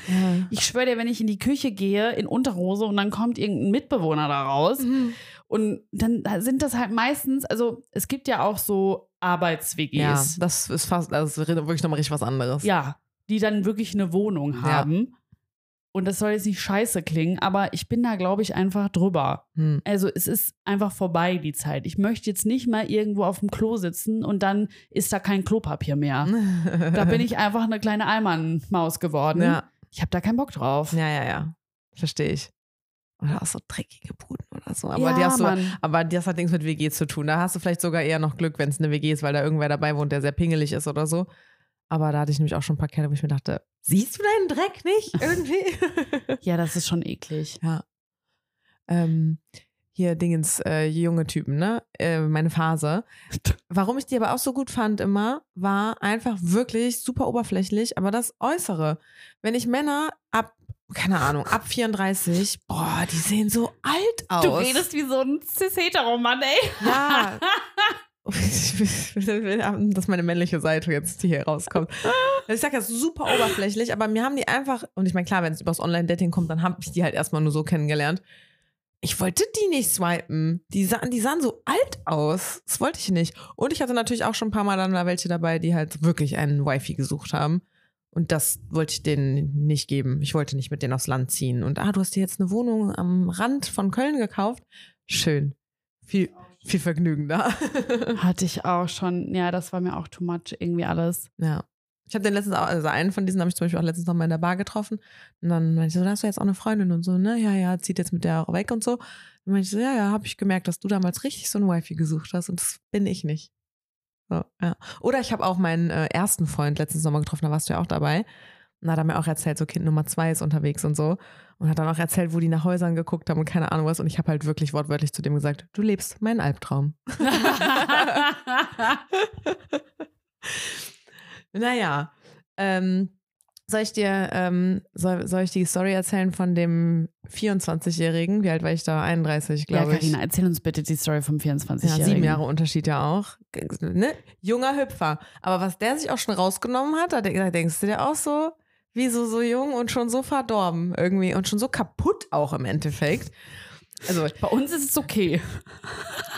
Ich schwöre dir, wenn ich in die Küche gehe, in Unterhose und dann kommt irgendein Mitbewohner da raus Mhm. und dann sind das halt meistens, also es gibt ja auch so Ja, Arbeits-WGs, das ist fast, das ist wirklich nochmal richtig was anderes. ja, die dann wirklich eine Wohnung Ja. haben. Und das soll jetzt nicht scheiße klingen, aber ich bin da, glaube ich, einfach drüber. Hm. Also es ist einfach vorbei, die Zeit. Ich möchte jetzt nicht mal irgendwo auf dem Klo sitzen und dann ist da kein Klopapier mehr. Da bin ich einfach eine kleine Allmann-Maus geworden. Ja, Ich habe da keinen Bock drauf. ja, ja, ja. Verstehe ich. Oder auch so dreckige Buden oder so. Aber, Ja, die hast du, Mann. aber das hat nichts mit WG zu tun. Da hast du vielleicht sogar eher noch Glück, wenn es eine WG ist, weil da irgendwer dabei wohnt, der sehr pingelig ist oder so. Aber da hatte ich nämlich auch schon ein paar Kerle, wo ich mir dachte, siehst du deinen Dreck nicht irgendwie? Ja, das ist schon eklig. Ja. Ähm, hier Dingens, äh, junge Typen, ne? Äh, meine Phase. Warum ich die aber auch so gut fand immer, war einfach wirklich super oberflächlich, aber das Äußere. Wenn ich Männer ab, keine Ahnung, ab 34, boah, die sehen so alt aus. Du redest wie so ein cis-hetero-Mann, ey. Ja. Ich will, dass meine männliche Seite jetzt hier rauskommt. Ich sag das super oberflächlich, aber mir haben die einfach, und ich meine, klar, wenn es übers Online-Dating kommt, dann habe ich die halt erstmal nur so kennengelernt. Ich wollte die nicht swipen. Die sahen, die sahen so alt aus. Das wollte ich nicht. Und ich hatte natürlich auch schon ein paar Mal dann da welche dabei, die halt wirklich einen Wifi gesucht haben. Und das wollte ich denen nicht geben. Ich wollte nicht mit denen aufs Land ziehen. Und ah, du hast dir jetzt eine Wohnung am Rand von Köln gekauft. Schön. Viel, viel Vergnügen da. Hatte ich auch schon. Ja, das war mir auch too much, irgendwie alles. Ja. Ich habe den letztens auch, also einen von diesen habe ich zum Beispiel auch letztens noch mal in der Bar getroffen. Und dann meinte ich so, da hast du jetzt auch eine Freundin und so, ne? Ja, ja, zieht jetzt mit der auch weg und so. Und meinte ich so, ja, ja, habe ich gemerkt, dass du damals richtig so ein Wifi gesucht hast und das bin ich nicht. So, ja. Oder ich habe auch meinen äh, ersten Freund letzten Sommer getroffen, da warst du ja auch dabei. Und hat er mir auch erzählt, so Kind Nummer zwei ist unterwegs und so. Und hat dann auch erzählt, wo die nach Häusern geguckt haben und keine Ahnung was. Und ich habe halt wirklich wortwörtlich zu dem gesagt, du lebst meinen Albtraum. naja, ähm, soll ich dir, ähm, soll, soll ich die Story erzählen von dem 24-Jährigen? Wie alt war ich da? 31, ja, glaube ich. Carina, erzähl uns bitte die Story vom 24-Jährigen. Ja, sieben Jahre Unterschied ja auch. Ne? Junger Hüpfer. Aber was der sich auch schon rausgenommen hat, da denkst du dir auch so, wieso so jung und schon so verdorben irgendwie und schon so kaputt auch im Endeffekt. Also Bei uns ist es okay.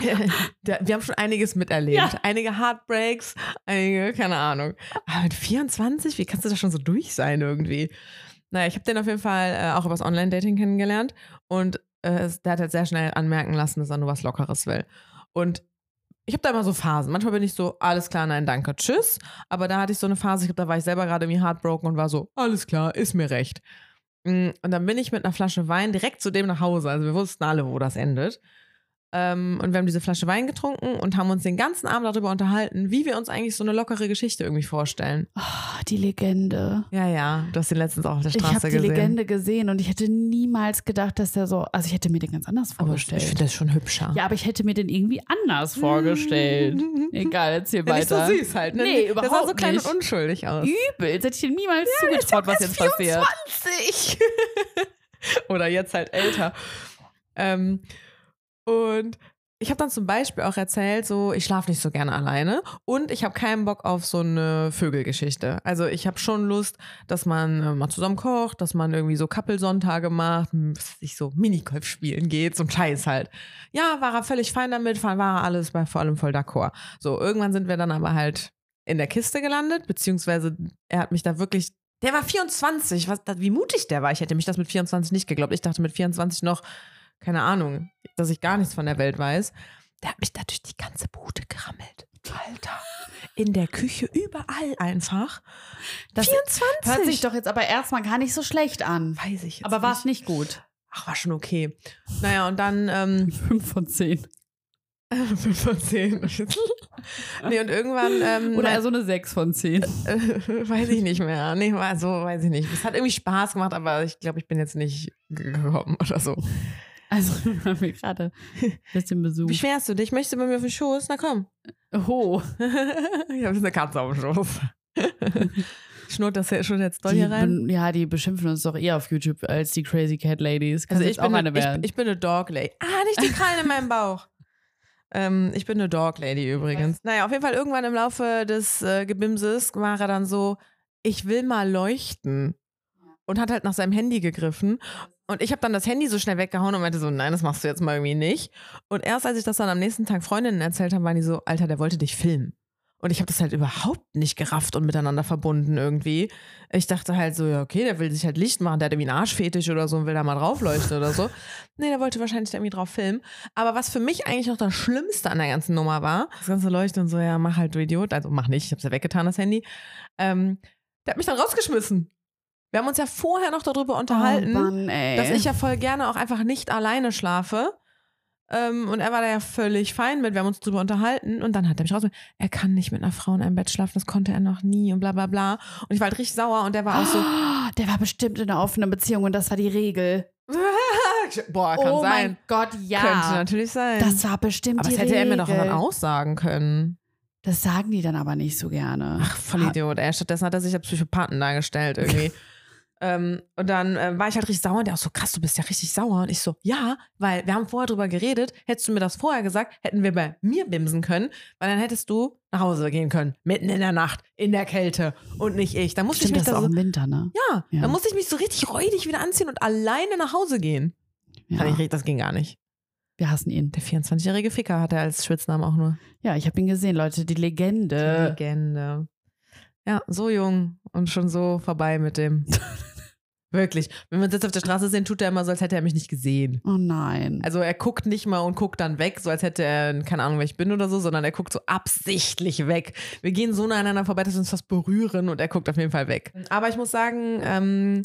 wir haben schon einiges miterlebt. Ja. Einige Heartbreaks, einige, keine Ahnung. Aber mit 24, wie kannst du da schon so durch sein irgendwie? Naja, ich habe den auf jeden Fall äh, auch übers Online-Dating kennengelernt und äh, der hat halt sehr schnell anmerken lassen, dass er nur was Lockeres will. Und ich habe da immer so Phasen. Manchmal bin ich so, alles klar, nein, danke, tschüss. Aber da hatte ich so eine Phase, ich glaube, da war ich selber gerade irgendwie heartbroken und war so, alles klar, ist mir recht. Mm, Und dann bin ich mit einer Flasche Wein direkt zu dem nach Hause. Also wir wussten alle, wo das endet. Ähm, und wir haben diese Flasche Wein getrunken und haben uns den ganzen Abend darüber unterhalten, wie wir uns eigentlich so eine lockere Geschichte irgendwie vorstellen. Oh, die Legende. Ja, ja, du hast den letztens auch auf der Ich Straße habe die gesehen. Legende gesehen und ich hätte niemals gedacht, dass der so. Also ich hätte mir den ganz anders aber ich vorgestellt. finde das schon hübscher. ja, aber ich hätte mir den irgendwie anders vorgestellt. Egal, erzähl Ja, nicht so weiter. süß halt, ne? Nee, Der sah so überhaupt klein nicht. und unschuldig aus. Übel. Jetzt hätte ich dir niemals zugetraut, was jetzt passiert. 24. Oder jetzt halt älter. Ähm, und ich habe dann zum Beispiel auch erzählt, so ich schlafe nicht so gerne alleine und ich habe keinen Bock auf so eine Vögelgeschichte. Also ich habe schon Lust, dass man äh, mal zusammen kocht, dass man irgendwie so Kappelsonntage macht, m, was weiß ich so Minigolf spielen geht, so ein Scheiß halt. Ja, war er völlig fein damit, war er alles bei vor allem voll d'accord. So, irgendwann sind wir dann aber halt in der Kiste gelandet, beziehungsweise er hat mich da wirklich. Der war 24, was, wie mutig der war. Ich hätte mich das mit 24 nicht geglaubt. Ich dachte mit 24 noch, keine Ahnung, dass ich gar nichts von der Welt weiß. Der hat mich da durch die ganze Bude gerammelt. Alter. In der Küche, überall einfach. Das 24. Hört sich doch jetzt aber erstmal gar nicht so schlecht an. Weiß ich jetzt Aber war es nicht. gut? Ach, war schon okay. Naja, und dann ähm, Fünf von zehn. 5 von 10. nee, und irgendwann. Ähm, Oder so eine sechs von zehn. Äh, weiß ich nicht mehr. Nee, war so, weiß ich nicht. Es hat irgendwie Spaß gemacht, aber ich glaube, ich bin jetzt nicht gekommen oder so. Also haben wir gerade ein bisschen Besuch. Wie schwerst du dich? Möchtest du bei mir auf den Schoß? Na komm. Oh, ich habe eine Katze auf dem Schoß. Schnurrt das schon jetzt doll die, hier rein? ja, die beschimpfen uns doch eher auf YouTube als die Crazy Cat Ladies. Kann Also ich bin, auch eine, eine ich, ich bin eine Dog Lady. Ah, nicht die Krallen in meinem Bauch. Ähm, ich bin eine Dog Lady übrigens. Naja, auf jeden Fall irgendwann im Laufe des äh, Gebimses war er dann so, ich will mal leuchten. Und hat halt nach seinem Handy gegriffen. Und ich habe dann das Handy so schnell weggehauen und meinte so, nein, das machst du jetzt mal irgendwie nicht. Und erst als ich das dann am nächsten Tag Freundinnen erzählt habe, waren die so, Alter, der wollte dich filmen. Und ich habe das halt überhaupt nicht gerafft und miteinander verbunden irgendwie. Ich dachte halt so, ja, okay, der will sich halt Licht machen, der hat irgendwie einen Arschfetisch oder so und will da mal draufleuchten oder so. Nee, der wollte wahrscheinlich da irgendwie drauf filmen. Aber was für mich eigentlich noch das Schlimmste an der ganzen Nummer war, das ganze Leuchten und so, ja, mach halt, du Idiot. Also mach nicht, ich hab's ja weggetan, das Handy. Ähm, der hat mich dann rausgeschmissen. Wir haben uns ja vorher noch darüber unterhalten oh Mann, dass ich ja voll gerne auch einfach nicht alleine schlafe. Ähm, und er war da ja völlig fein mit. Wir haben uns drüber unterhalten und dann hat er mich raus. Er kann nicht mit einer Frau in einem Bett schlafen, das konnte er noch nie und bla bla bla. Und ich war halt richtig sauer und der war auch so, Oh, der war bestimmt in einer offenen Beziehung und das war die Regel. boah, kann oh sein. mein Gott, ja. Könnte natürlich sein. Das war bestimmt aber die das hätte er mir doch Regel. dann auch sagen können. Das sagen die dann aber nicht so gerne. Ach, voll Idiot. Ey. Stattdessen hat er sich als Psychopathen dargestellt irgendwie. ähm, und dann äh, war ich halt richtig sauer. Und der auch so, krass, du bist ja richtig sauer. Und ich so, ja, weil wir haben vorher drüber geredet. Hättest du mir das vorher gesagt, hätten wir bei mir bimsen können, weil dann hättest du nach Hause gehen können. Mitten in der Nacht, in der Kälte und nicht ich. Dann musste Stimmt, ich mich das da so, im Winter, ne? ja, Ja. dann musste ich mich so richtig räudig wieder anziehen und alleine nach Hause gehen. Ja. Ich, das ging gar nicht. Wir hassen ihn. Der 24-jährige Ficker hat er als Spitznamen auch nur. Ja, ich habe ihn gesehen, Leute. Die Legende. Legende. Ja, so jung und schon so vorbei mit dem. Wirklich. Wenn wir uns jetzt auf der Straße sehen, tut er immer so, als hätte er mich nicht gesehen. Oh nein. Also er guckt nicht mal und guckt dann weg, so als hätte er keine Ahnung, wer ich bin oder so, sondern er guckt so absichtlich weg. Wir gehen so nah aneinander vorbei, dass wir uns fast berühren und er guckt auf jeden Fall weg. Aber ich muss sagen, ähm,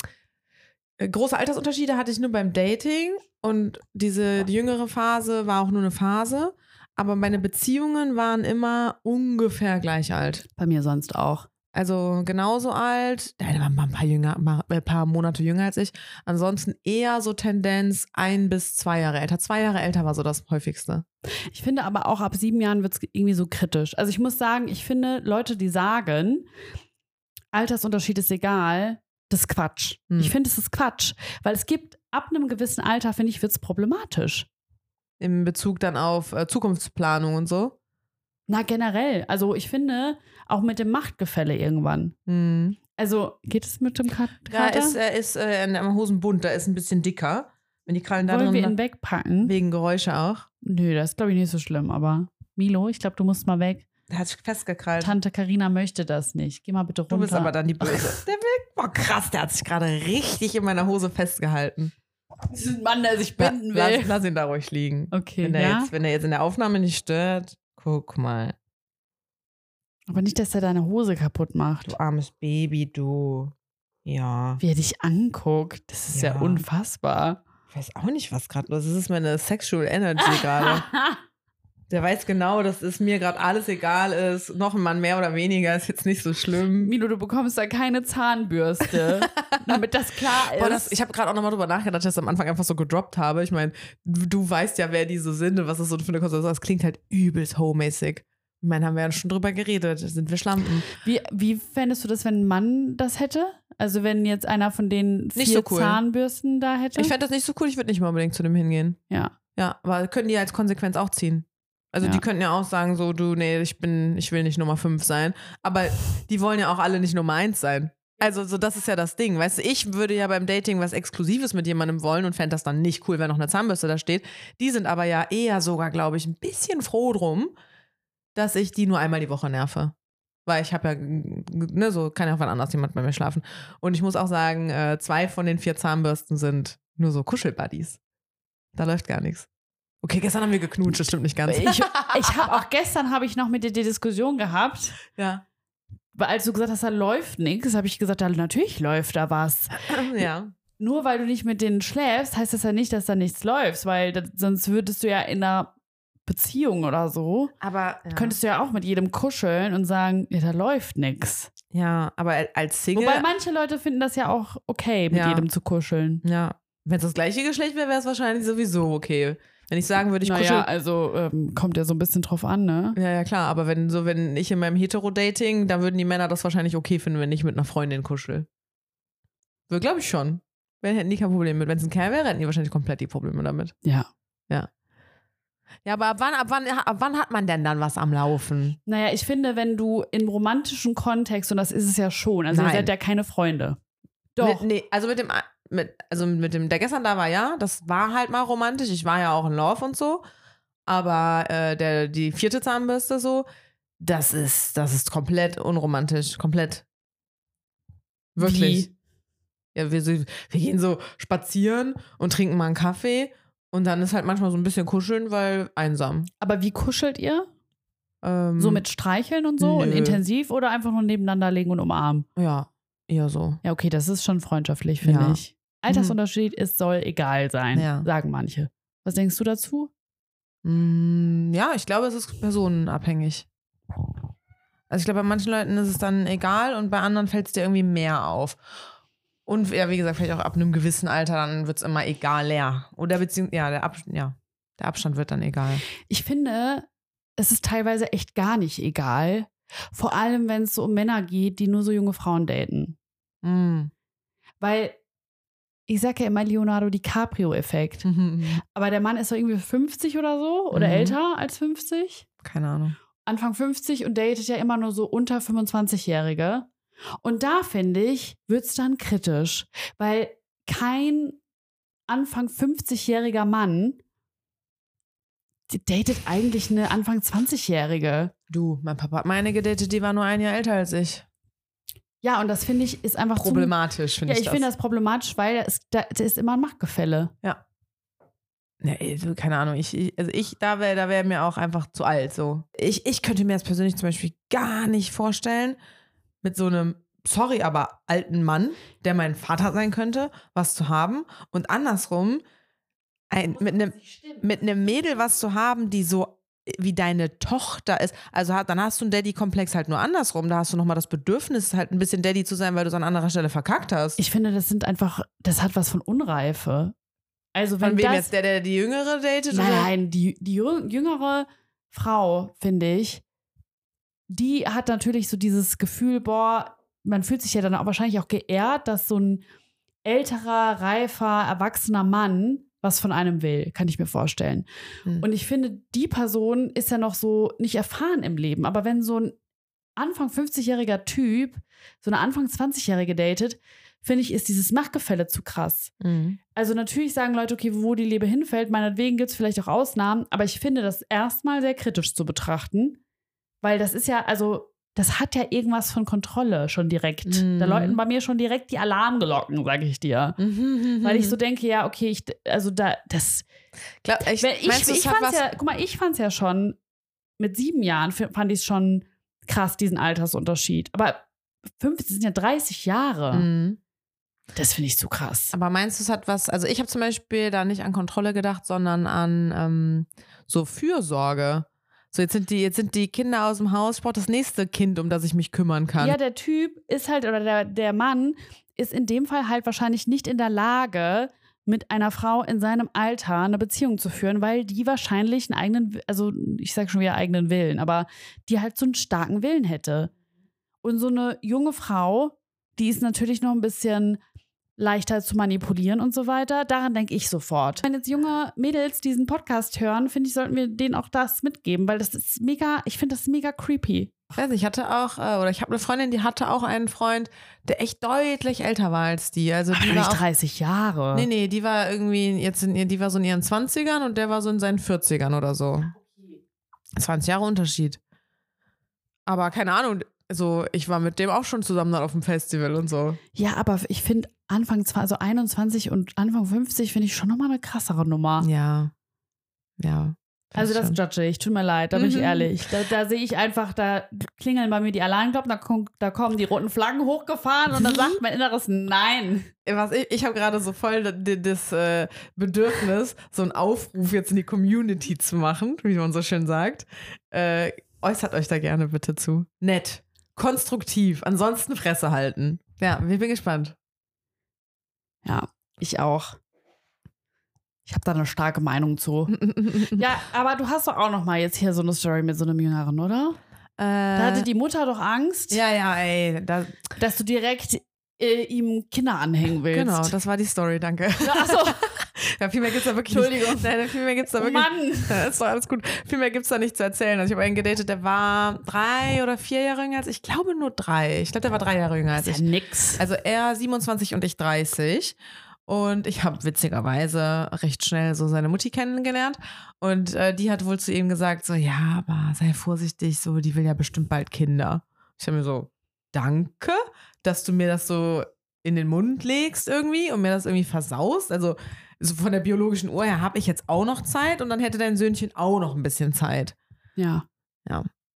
große Altersunterschiede hatte ich nur beim Dating und diese die jüngere Phase war auch nur eine Phase. Aber meine Beziehungen waren immer ungefähr gleich alt. Bei mir sonst auch. Also genauso alt, der war ein paar, jünger, ein paar Monate jünger als ich. Ansonsten eher so Tendenz ein bis zwei Jahre älter. Zwei Jahre älter war so das häufigste. Ich finde aber auch ab sieben Jahren wird es irgendwie so kritisch. Also ich muss sagen, ich finde Leute, die sagen, Altersunterschied ist egal, das ist Quatsch. Hm. Ich finde, es ist Quatsch. Weil es gibt, ab einem gewissen Alter, finde ich, wird es problematisch. Im Bezug dann auf äh, Zukunftsplanung und so. Na, generell. Also ich finde, auch mit dem Machtgefälle irgendwann. Hm. Also geht es mit dem Kat Ja, Kater? ist, er ist äh, in am Hosenbund, da ist ein bisschen dicker. Wenn die Krallen da Wollen wir ihn wegpacken? wegen Geräusche auch. Nö, das ist, glaube ich, nicht so schlimm. Aber Milo, ich glaube, du musst mal weg. Der hat sich festgekrallt. Tante Karina möchte das nicht. Geh mal bitte runter. Du bist aber dann die Böse. Der will, boah krass, der hat sich gerade richtig in meiner Hose festgehalten. Das ist ein Mann, der sich binden Lass, will. lass ihn da ruhig liegen. Okay, Wenn er, ja. jetzt, wenn er jetzt in der Aufnahme nicht stört, guck mal. Aber nicht, dass er deine Hose kaputt macht. Du armes Baby, du. Ja. Wie er dich anguckt, das ist ja, Ja. unfassbar. Ich weiß auch nicht, was gerade los ist. Das ist meine Sexual Energy gerade. Der weiß genau, dass es mir gerade alles egal ist. Noch ein Mann mehr oder weniger ist jetzt nicht so schlimm. Milo, du bekommst da keine Zahnbürste, damit das klar ist. Boah, das, ich habe gerade auch nochmal drüber nachgedacht, dass ich das am Anfang einfach so gedroppt habe. Ich meine, du, weißt ja, wer die so sind und was das so für eine Konstellation ist. Das klingt halt übelst homäßig. Ich meine, haben wir ja schon drüber geredet. Sind wir Schlampen. wie, wie fändest du das, wenn ein Mann das hätte? Also wenn jetzt einer von den vier so cool. Zahnbürsten da hätte? Ich fände das nicht so cool. Ich würde nicht mal unbedingt zu dem hingehen. ja. Ja, aber können die als Konsequenz auch ziehen. Also Ja. die könnten ja auch sagen, so, du, nee, ich bin, ich will nicht Nummer 5 sein. Aber die wollen ja auch alle nicht Nummer 1 sein. Also, so das ist ja das Ding. Weißt du, ich würde ja beim Dating was Exklusives mit jemandem wollen und fände das dann nicht cool, wenn noch eine Zahnbürste da steht. Die sind aber ja eher sogar, glaube ich, ein bisschen froh drum, dass ich die nur einmal die Woche nerve. Weil ich habe ja, ne, so kann ja auch wann anders jemand bei mir schlafen. Und ich muss auch sagen, äh, zwei von den vier Zahnbürsten sind nur so Kuschelbuddies. Da läuft gar nichts. Okay, gestern haben wir geknutscht, das stimmt nicht ganz. Ich, ich habe auch gestern habe ich noch mit dir die Diskussion gehabt, ja. weil als du gesagt hast, da läuft nichts, habe ich gesagt, ja, natürlich läuft da was. ja. Nur weil du nicht mit denen schläfst, heißt das ja nicht, dass da nichts läuft, weil das, sonst würdest du ja in einer Beziehung oder so, Aber ja. könntest du ja auch mit jedem kuscheln und sagen, ja, da läuft nichts. ja, aber als Single. Wobei manche Leute finden das ja auch okay, mit Ja. jedem zu kuscheln. ja. Wenn es das gleiche Geschlecht wäre, wäre es wahrscheinlich sowieso okay. Wenn ich sagen würde, ich naja, kuschel. also ähm, kommt ja so ein bisschen drauf an, ne? Ja, ja, klar, aber wenn so, wenn ich in meinem Hetero-Dating, dann würden die Männer das wahrscheinlich okay finden, wenn ich mit einer Freundin kuschel. So, glaube ich schon. Wenn hätten die kein Problem mit. Wenn es ein Kerl wäre, hätten die wahrscheinlich komplett die Probleme damit. Ja. Ja, aber ab wann, ab wann, ab wann hat man denn dann was am Laufen? Naja, ich finde, wenn du im romantischen Kontext, und das ist es ja schon, also ihr Nein. seid ja keine Freunde. Doch. Mit, nee, also mit dem, mit, also mit dem, der gestern da war, ja, das war halt mal romantisch. Ich war ja auch in Love und so. Aber äh, der, die vierte Zahnbürste so, das ist, das ist komplett unromantisch. Komplett. Wirklich. Wie? Ja, wir, wir gehen so spazieren und trinken mal einen Kaffee. Und dann ist halt manchmal so ein bisschen kuscheln, weil einsam. Aber wie kuschelt ihr? Ähm, So mit Streicheln und so und Nö. intensiv oder einfach nur nebeneinander legen und umarmen? Ja, eher so. Ja, okay, das ist schon freundschaftlich, finde Ja. ich. Altersunterschied, es soll egal sein, Ja. sagen manche. Was denkst du dazu? Mm, Ja, ich glaube, es ist personenabhängig. Also ich glaube, bei manchen Leuten ist es dann egal und bei anderen fällt es dir irgendwie mehr auf. Und ja, wie gesagt, vielleicht auch ab einem gewissen Alter, dann wird es immer egaler. Oder beziehungsweise, ja, der, Ab ja, der Abstand wird dann egal. Ich finde, es ist teilweise echt gar nicht egal. Vor allem, wenn es so um Männer geht, die nur so junge Frauen daten. Mm. Weil ich sage ja immer Leonardo DiCaprio-Effekt. Aber der Mann ist doch irgendwie 50 oder so oder Mhm. älter als 50. Keine Ahnung. Anfang 50 und datet ja immer nur so unter 25-Jährige. Und da finde ich, wird es dann kritisch, weil kein Anfang 50-jähriger Mann datet eigentlich eine Anfang 20-Jährige. Du, mein Papa hat meine gedatet, die war nur ein Jahr älter als ich. Ja, und das finde ich ist einfach Problematisch, finde Ja, ich finde das problematisch, weil da ist, da, da ist immer ein Machtgefälle. Ja, du, keine Ahnung, ich, ich also ich, da wäre da wär mir auch einfach zu alt so. Ich, ich könnte mir das persönlich zum Beispiel gar nicht vorstellen, mit so einem, sorry, aber alten Mann, der mein Vater sein könnte, was zu haben und andersrum ein, mit einem mit einem Mädel was zu haben, die so wie deine Tochter ist. Also hat, dann hast du einen Daddy-Komplex halt nur andersrum. Da hast du nochmal das Bedürfnis, halt ein bisschen Daddy zu sein, weil du es an anderer Stelle verkackt hast. Ich finde, das sind einfach, das hat was von Unreife. Also wenn Von wem das, jetzt? Der, der die Jüngere datet? Nein, oder? nein, die, die jü- jüngere Frau, finde ich, die hat natürlich so dieses Gefühl, boah, man fühlt sich ja dann auch wahrscheinlich auch geehrt, dass so ein älterer, reifer, erwachsener Mann was von einem will, kann ich mir vorstellen. Hm. Und ich finde, die Person ist ja noch so nicht erfahren im Leben. Aber wenn so ein Anfang 50-jähriger Typ so eine Anfang 20-jährige datet, finde ich, ist dieses Machtgefälle zu krass. Mhm. Also natürlich sagen Leute, okay, wo die Liebe hinfällt, meinetwegen gibt es vielleicht auch Ausnahmen, aber ich finde das erstmal sehr kritisch zu betrachten, weil das ist ja, also das hat ja irgendwas von Kontrolle schon direkt. Mhm. Da läuten bei mir schon direkt die Alarmglocken, sage ich dir. Mhm. Weil ich so denke, ja, okay, ich, also da, das, Glaub, ich, wenn ich, meinst ich hat fand's ja, guck mal, ich fand's ja schon, mit sieben Jahren fand ich es schon krass, diesen Altersunterschied. Aber 15 sind ja 30 Jahre. Mhm. Das finde ich zu krass. Aber meinst du, es hat was, also ich habe zum Beispiel da nicht an Kontrolle gedacht, sondern an ähm, so Fürsorge. So, jetzt sind die, jetzt sind die Kinder aus dem Haus, ich brauche das nächste Kind, um das ich mich kümmern kann. Ja, der Typ ist halt, oder der, der Mann ist in dem Fall halt wahrscheinlich nicht in der Lage, mit einer Frau in seinem Alter eine Beziehung zu führen, weil die wahrscheinlich einen eigenen, also ich sage schon wieder eigenen Willen, aber die halt so einen starken Willen hätte. Und so eine junge Frau, die ist natürlich noch ein bisschen leichter zu manipulieren und so weiter. Daran denke ich sofort. Wenn jetzt junge Mädels diesen Podcast hören, finde ich, sollten wir denen auch das mitgeben, weil das ist mega, ich finde das mega creepy. Ich weiß nicht, ich hatte auch, äh, oder ich habe eine Freundin, die hatte auch einen Freund, der echt deutlich älter war als die. Also Ach, die nicht war auch, 30 Jahre. Nee, nee, die war irgendwie jetzt in, ihr- die war so in ihren 20ern und der war so in seinen 40ern oder so. 20 Jahre Unterschied. Aber keine Ahnung, so ich war mit dem auch schon zusammen dann auf dem Festival und so. Ja, aber ich finde Anfang also 21 und Anfang 50 finde ich schon nochmal eine krassere Nummer. Ja. Ja. also das schon. judge ich, tut mir leid, da bin ich Mhm. ehrlich. Da, da sehe ich einfach, da klingeln bei mir die Alarmglocken, da, kommen- da kommen die roten Flaggen hochgefahren und dann sagt mein Inneres Nein. Was ich ich habe gerade so voll das äh, Bedürfnis, so einen Aufruf jetzt in die Community zu machen, wie man so schön sagt. Äh, äußert euch da gerne bitte zu. Nett. Konstruktiv. Ansonsten Fresse halten. Ja, ich bin gespannt. Ja, ich auch. Ich habe da eine starke Meinung zu. Ja, aber du hast doch auch noch mal jetzt hier so eine Story mit so einem Jüngeren, oder? Da hatte äh, die Mutter doch Angst, ja, ja, ey. Da, dass du direkt äh, ihm Kinder anhängen willst. genau, das war die Story, danke. Achso, Ja, viel mehr gibt's da wirklich Entschuldigung. nicht. Nein, viel mehr gibt's da oh wirklich Mann. Ja, ist doch alles gut. Viel mehr gibt's da nicht zu erzählen. Also ich habe einen gedatet, der war drei oder vier Jahre jünger als ich. Ich glaube nur drei. Ich glaube, der war drei Jahre jünger als ich. ja nix. Also er 27 und ich 30. Und ich habe witzigerweise recht schnell so seine Mutti kennengelernt. Und äh, die hat wohl zu ihm gesagt: so, ja, aber sei vorsichtig, so, die will ja bestimmt bald Kinder. Ich habe mir so, danke, dass du mir das so in den Mund legst irgendwie und mir das irgendwie versaust. Also so von der biologischen Uhr her habe ich jetzt auch noch Zeit und dann hätte dein Söhnchen auch noch ein bisschen Zeit. Ja.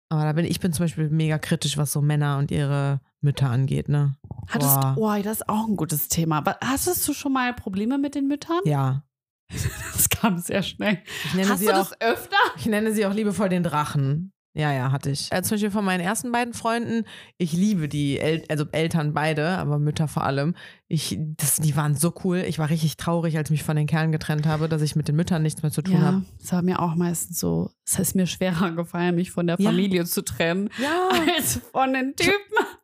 Aber da bin ich bin zum Beispiel mega kritisch, was so Männer und ihre Mütter angeht, ne? Hattest Boah. oh, das ist auch ein gutes Thema. Aber Hattest du schon mal Probleme mit den Müttern? Ja. Das kam sehr schnell. Ich nenne, Hast sie du auch, das öfter? ich nenne sie auch liebevoll den Drachen. Ja, ja, hatte ich. Also zum Beispiel von meinen ersten beiden Freunden, ich liebe die, El also Eltern beide, aber Mütter vor allem. Ich, das, die waren so cool. Ich war richtig traurig, als ich mich von den Kerlen getrennt habe, dass ich mit den Müttern nichts mehr zu tun Ja, habe. das war mir auch meistens so. Es ist mir schwerer gefallen, mich von der Ja. Familie zu trennen, Ja, als von den Typen.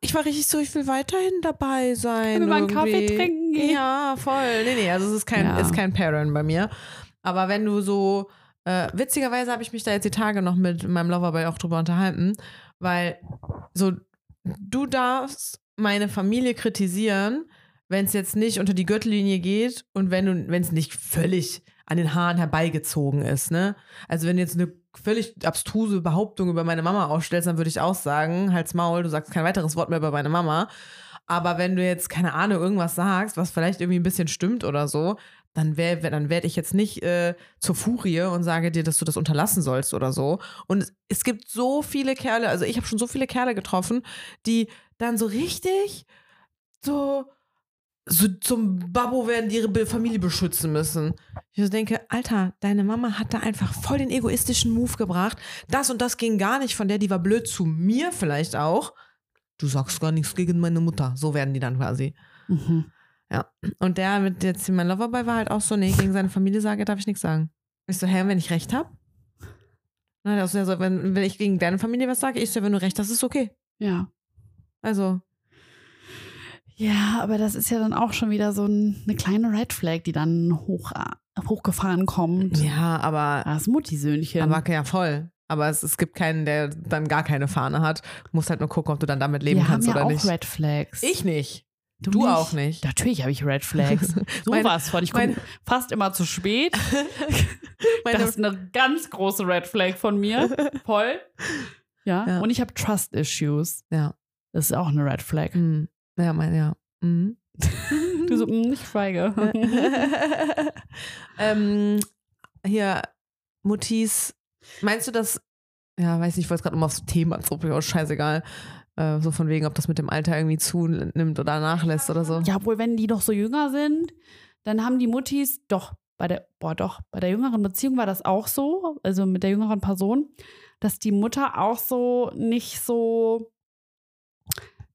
ich war richtig so, ich will weiterhin dabei sein. Wir mal einen Kaffee trinken gehen. Ja, voll. Nee, nee, also es ist kein, Ja. ist kein Parent bei mir. Aber wenn du so, äh, witzigerweise habe ich mich da jetzt die Tage noch mit meinem Loverboy auch drüber unterhalten, weil so, du darfst meine Familie kritisieren, wenn es jetzt nicht unter die Gürtellinie geht und wenn du, wenn es nicht völlig an den Haaren herbeigezogen ist, ne? Also wenn du jetzt eine völlig abstruse Behauptung über meine Mama aufstellst, dann würde ich auch sagen, halt's Maul, du sagst kein weiteres Wort mehr über meine Mama. Aber wenn du jetzt, keine Ahnung, irgendwas sagst, was vielleicht irgendwie ein bisschen stimmt oder so, dann dann werde ich jetzt nicht äh, zur Furie und sage dir, dass du das unterlassen sollst oder so. Und es, gibt so viele Kerle, also ich habe schon so viele Kerle getroffen, die dann so richtig so, so zum Babbo werden, die ihre Familie beschützen müssen. Ich so denke, Alter, deine Mama hat da einfach voll den egoistischen Move gebracht. Das und das ging gar nicht von der, die war blöd zu mir vielleicht auch. Du sagst gar nichts gegen meine Mutter. So werden die dann quasi. Mhm. Und der mit jetzt mein Loverboy war halt auch so, nee, gegen seine Familie sage, darf ich nichts sagen. Ich so, hä, wenn ich recht habe? Na, der ist ja so, wenn, wenn ich gegen deine Familie was sage, ich so, wenn du recht hast, ist okay. Ja. Also, Ja, aber das ist ja dann auch schon wieder so ein, eine kleine Red Flag, die dann hoch, äh, hochgefahren kommt. ja, aber, Das Mutti-Söhnchen. aber ja, voll. Aber es, es gibt keinen, der dann gar keine Fahne hat. Musst halt nur gucken, ob du dann damit leben Wir kannst haben ja oder auch nicht. Red Flags. Ich nicht. Du, auch nicht. Natürlich habe ich Red Flags. Meine- Sowas von. Ich komme fast immer zu spät. Das ist eine ganz große Red Flag von mir. Voll. Ja. Ja. Und ich habe Trust Issues. Ja. Das ist auch eine Red Flag. Hm. Ja, mein, ja. Mhm. Du so, mm, ich schweige. ähm, hier, Muttis, meinst du das, ja, weiß nicht, ich wollte gerade nochmal aufs Thema zurück, aber scheißegal. Äh, so von wegen, ob das mit dem Alter irgendwie zunimmt oder nachlässt oder so. Ja, obwohl, wenn die noch so jünger sind, dann haben die Muttis doch bei der, boah, doch, bei der jüngeren Beziehung war das auch so, also mit der jüngeren Person, dass die Mutter auch so nicht so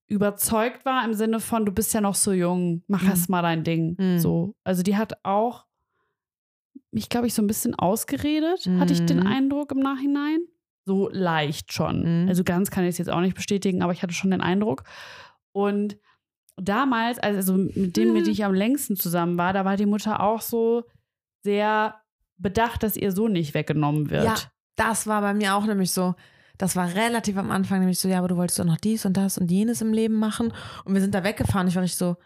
überzeugt war im Sinne von, du bist ja noch so jung, mach Mhm. erst mal dein Ding. Mhm. So. Also die hat auch mich, glaube ich, so ein bisschen ausgeredet, hatte ich den Mhm. Eindruck im Nachhinein. So leicht schon. Mhm. Also ganz kann ich es jetzt auch nicht bestätigen, aber ich hatte schon den Eindruck. Und damals, also mit dem, mit dem ich am längsten zusammen war, da war die Mutter auch so sehr bedacht, dass ihr Sohn nicht weggenommen wird. Ja, das war bei mir auch nämlich so. Das war relativ am Anfang nämlich so, ja, aber du wolltest doch noch dies und das und jenes im Leben machen. Und wir sind da weggefahren. Ich war richtig so,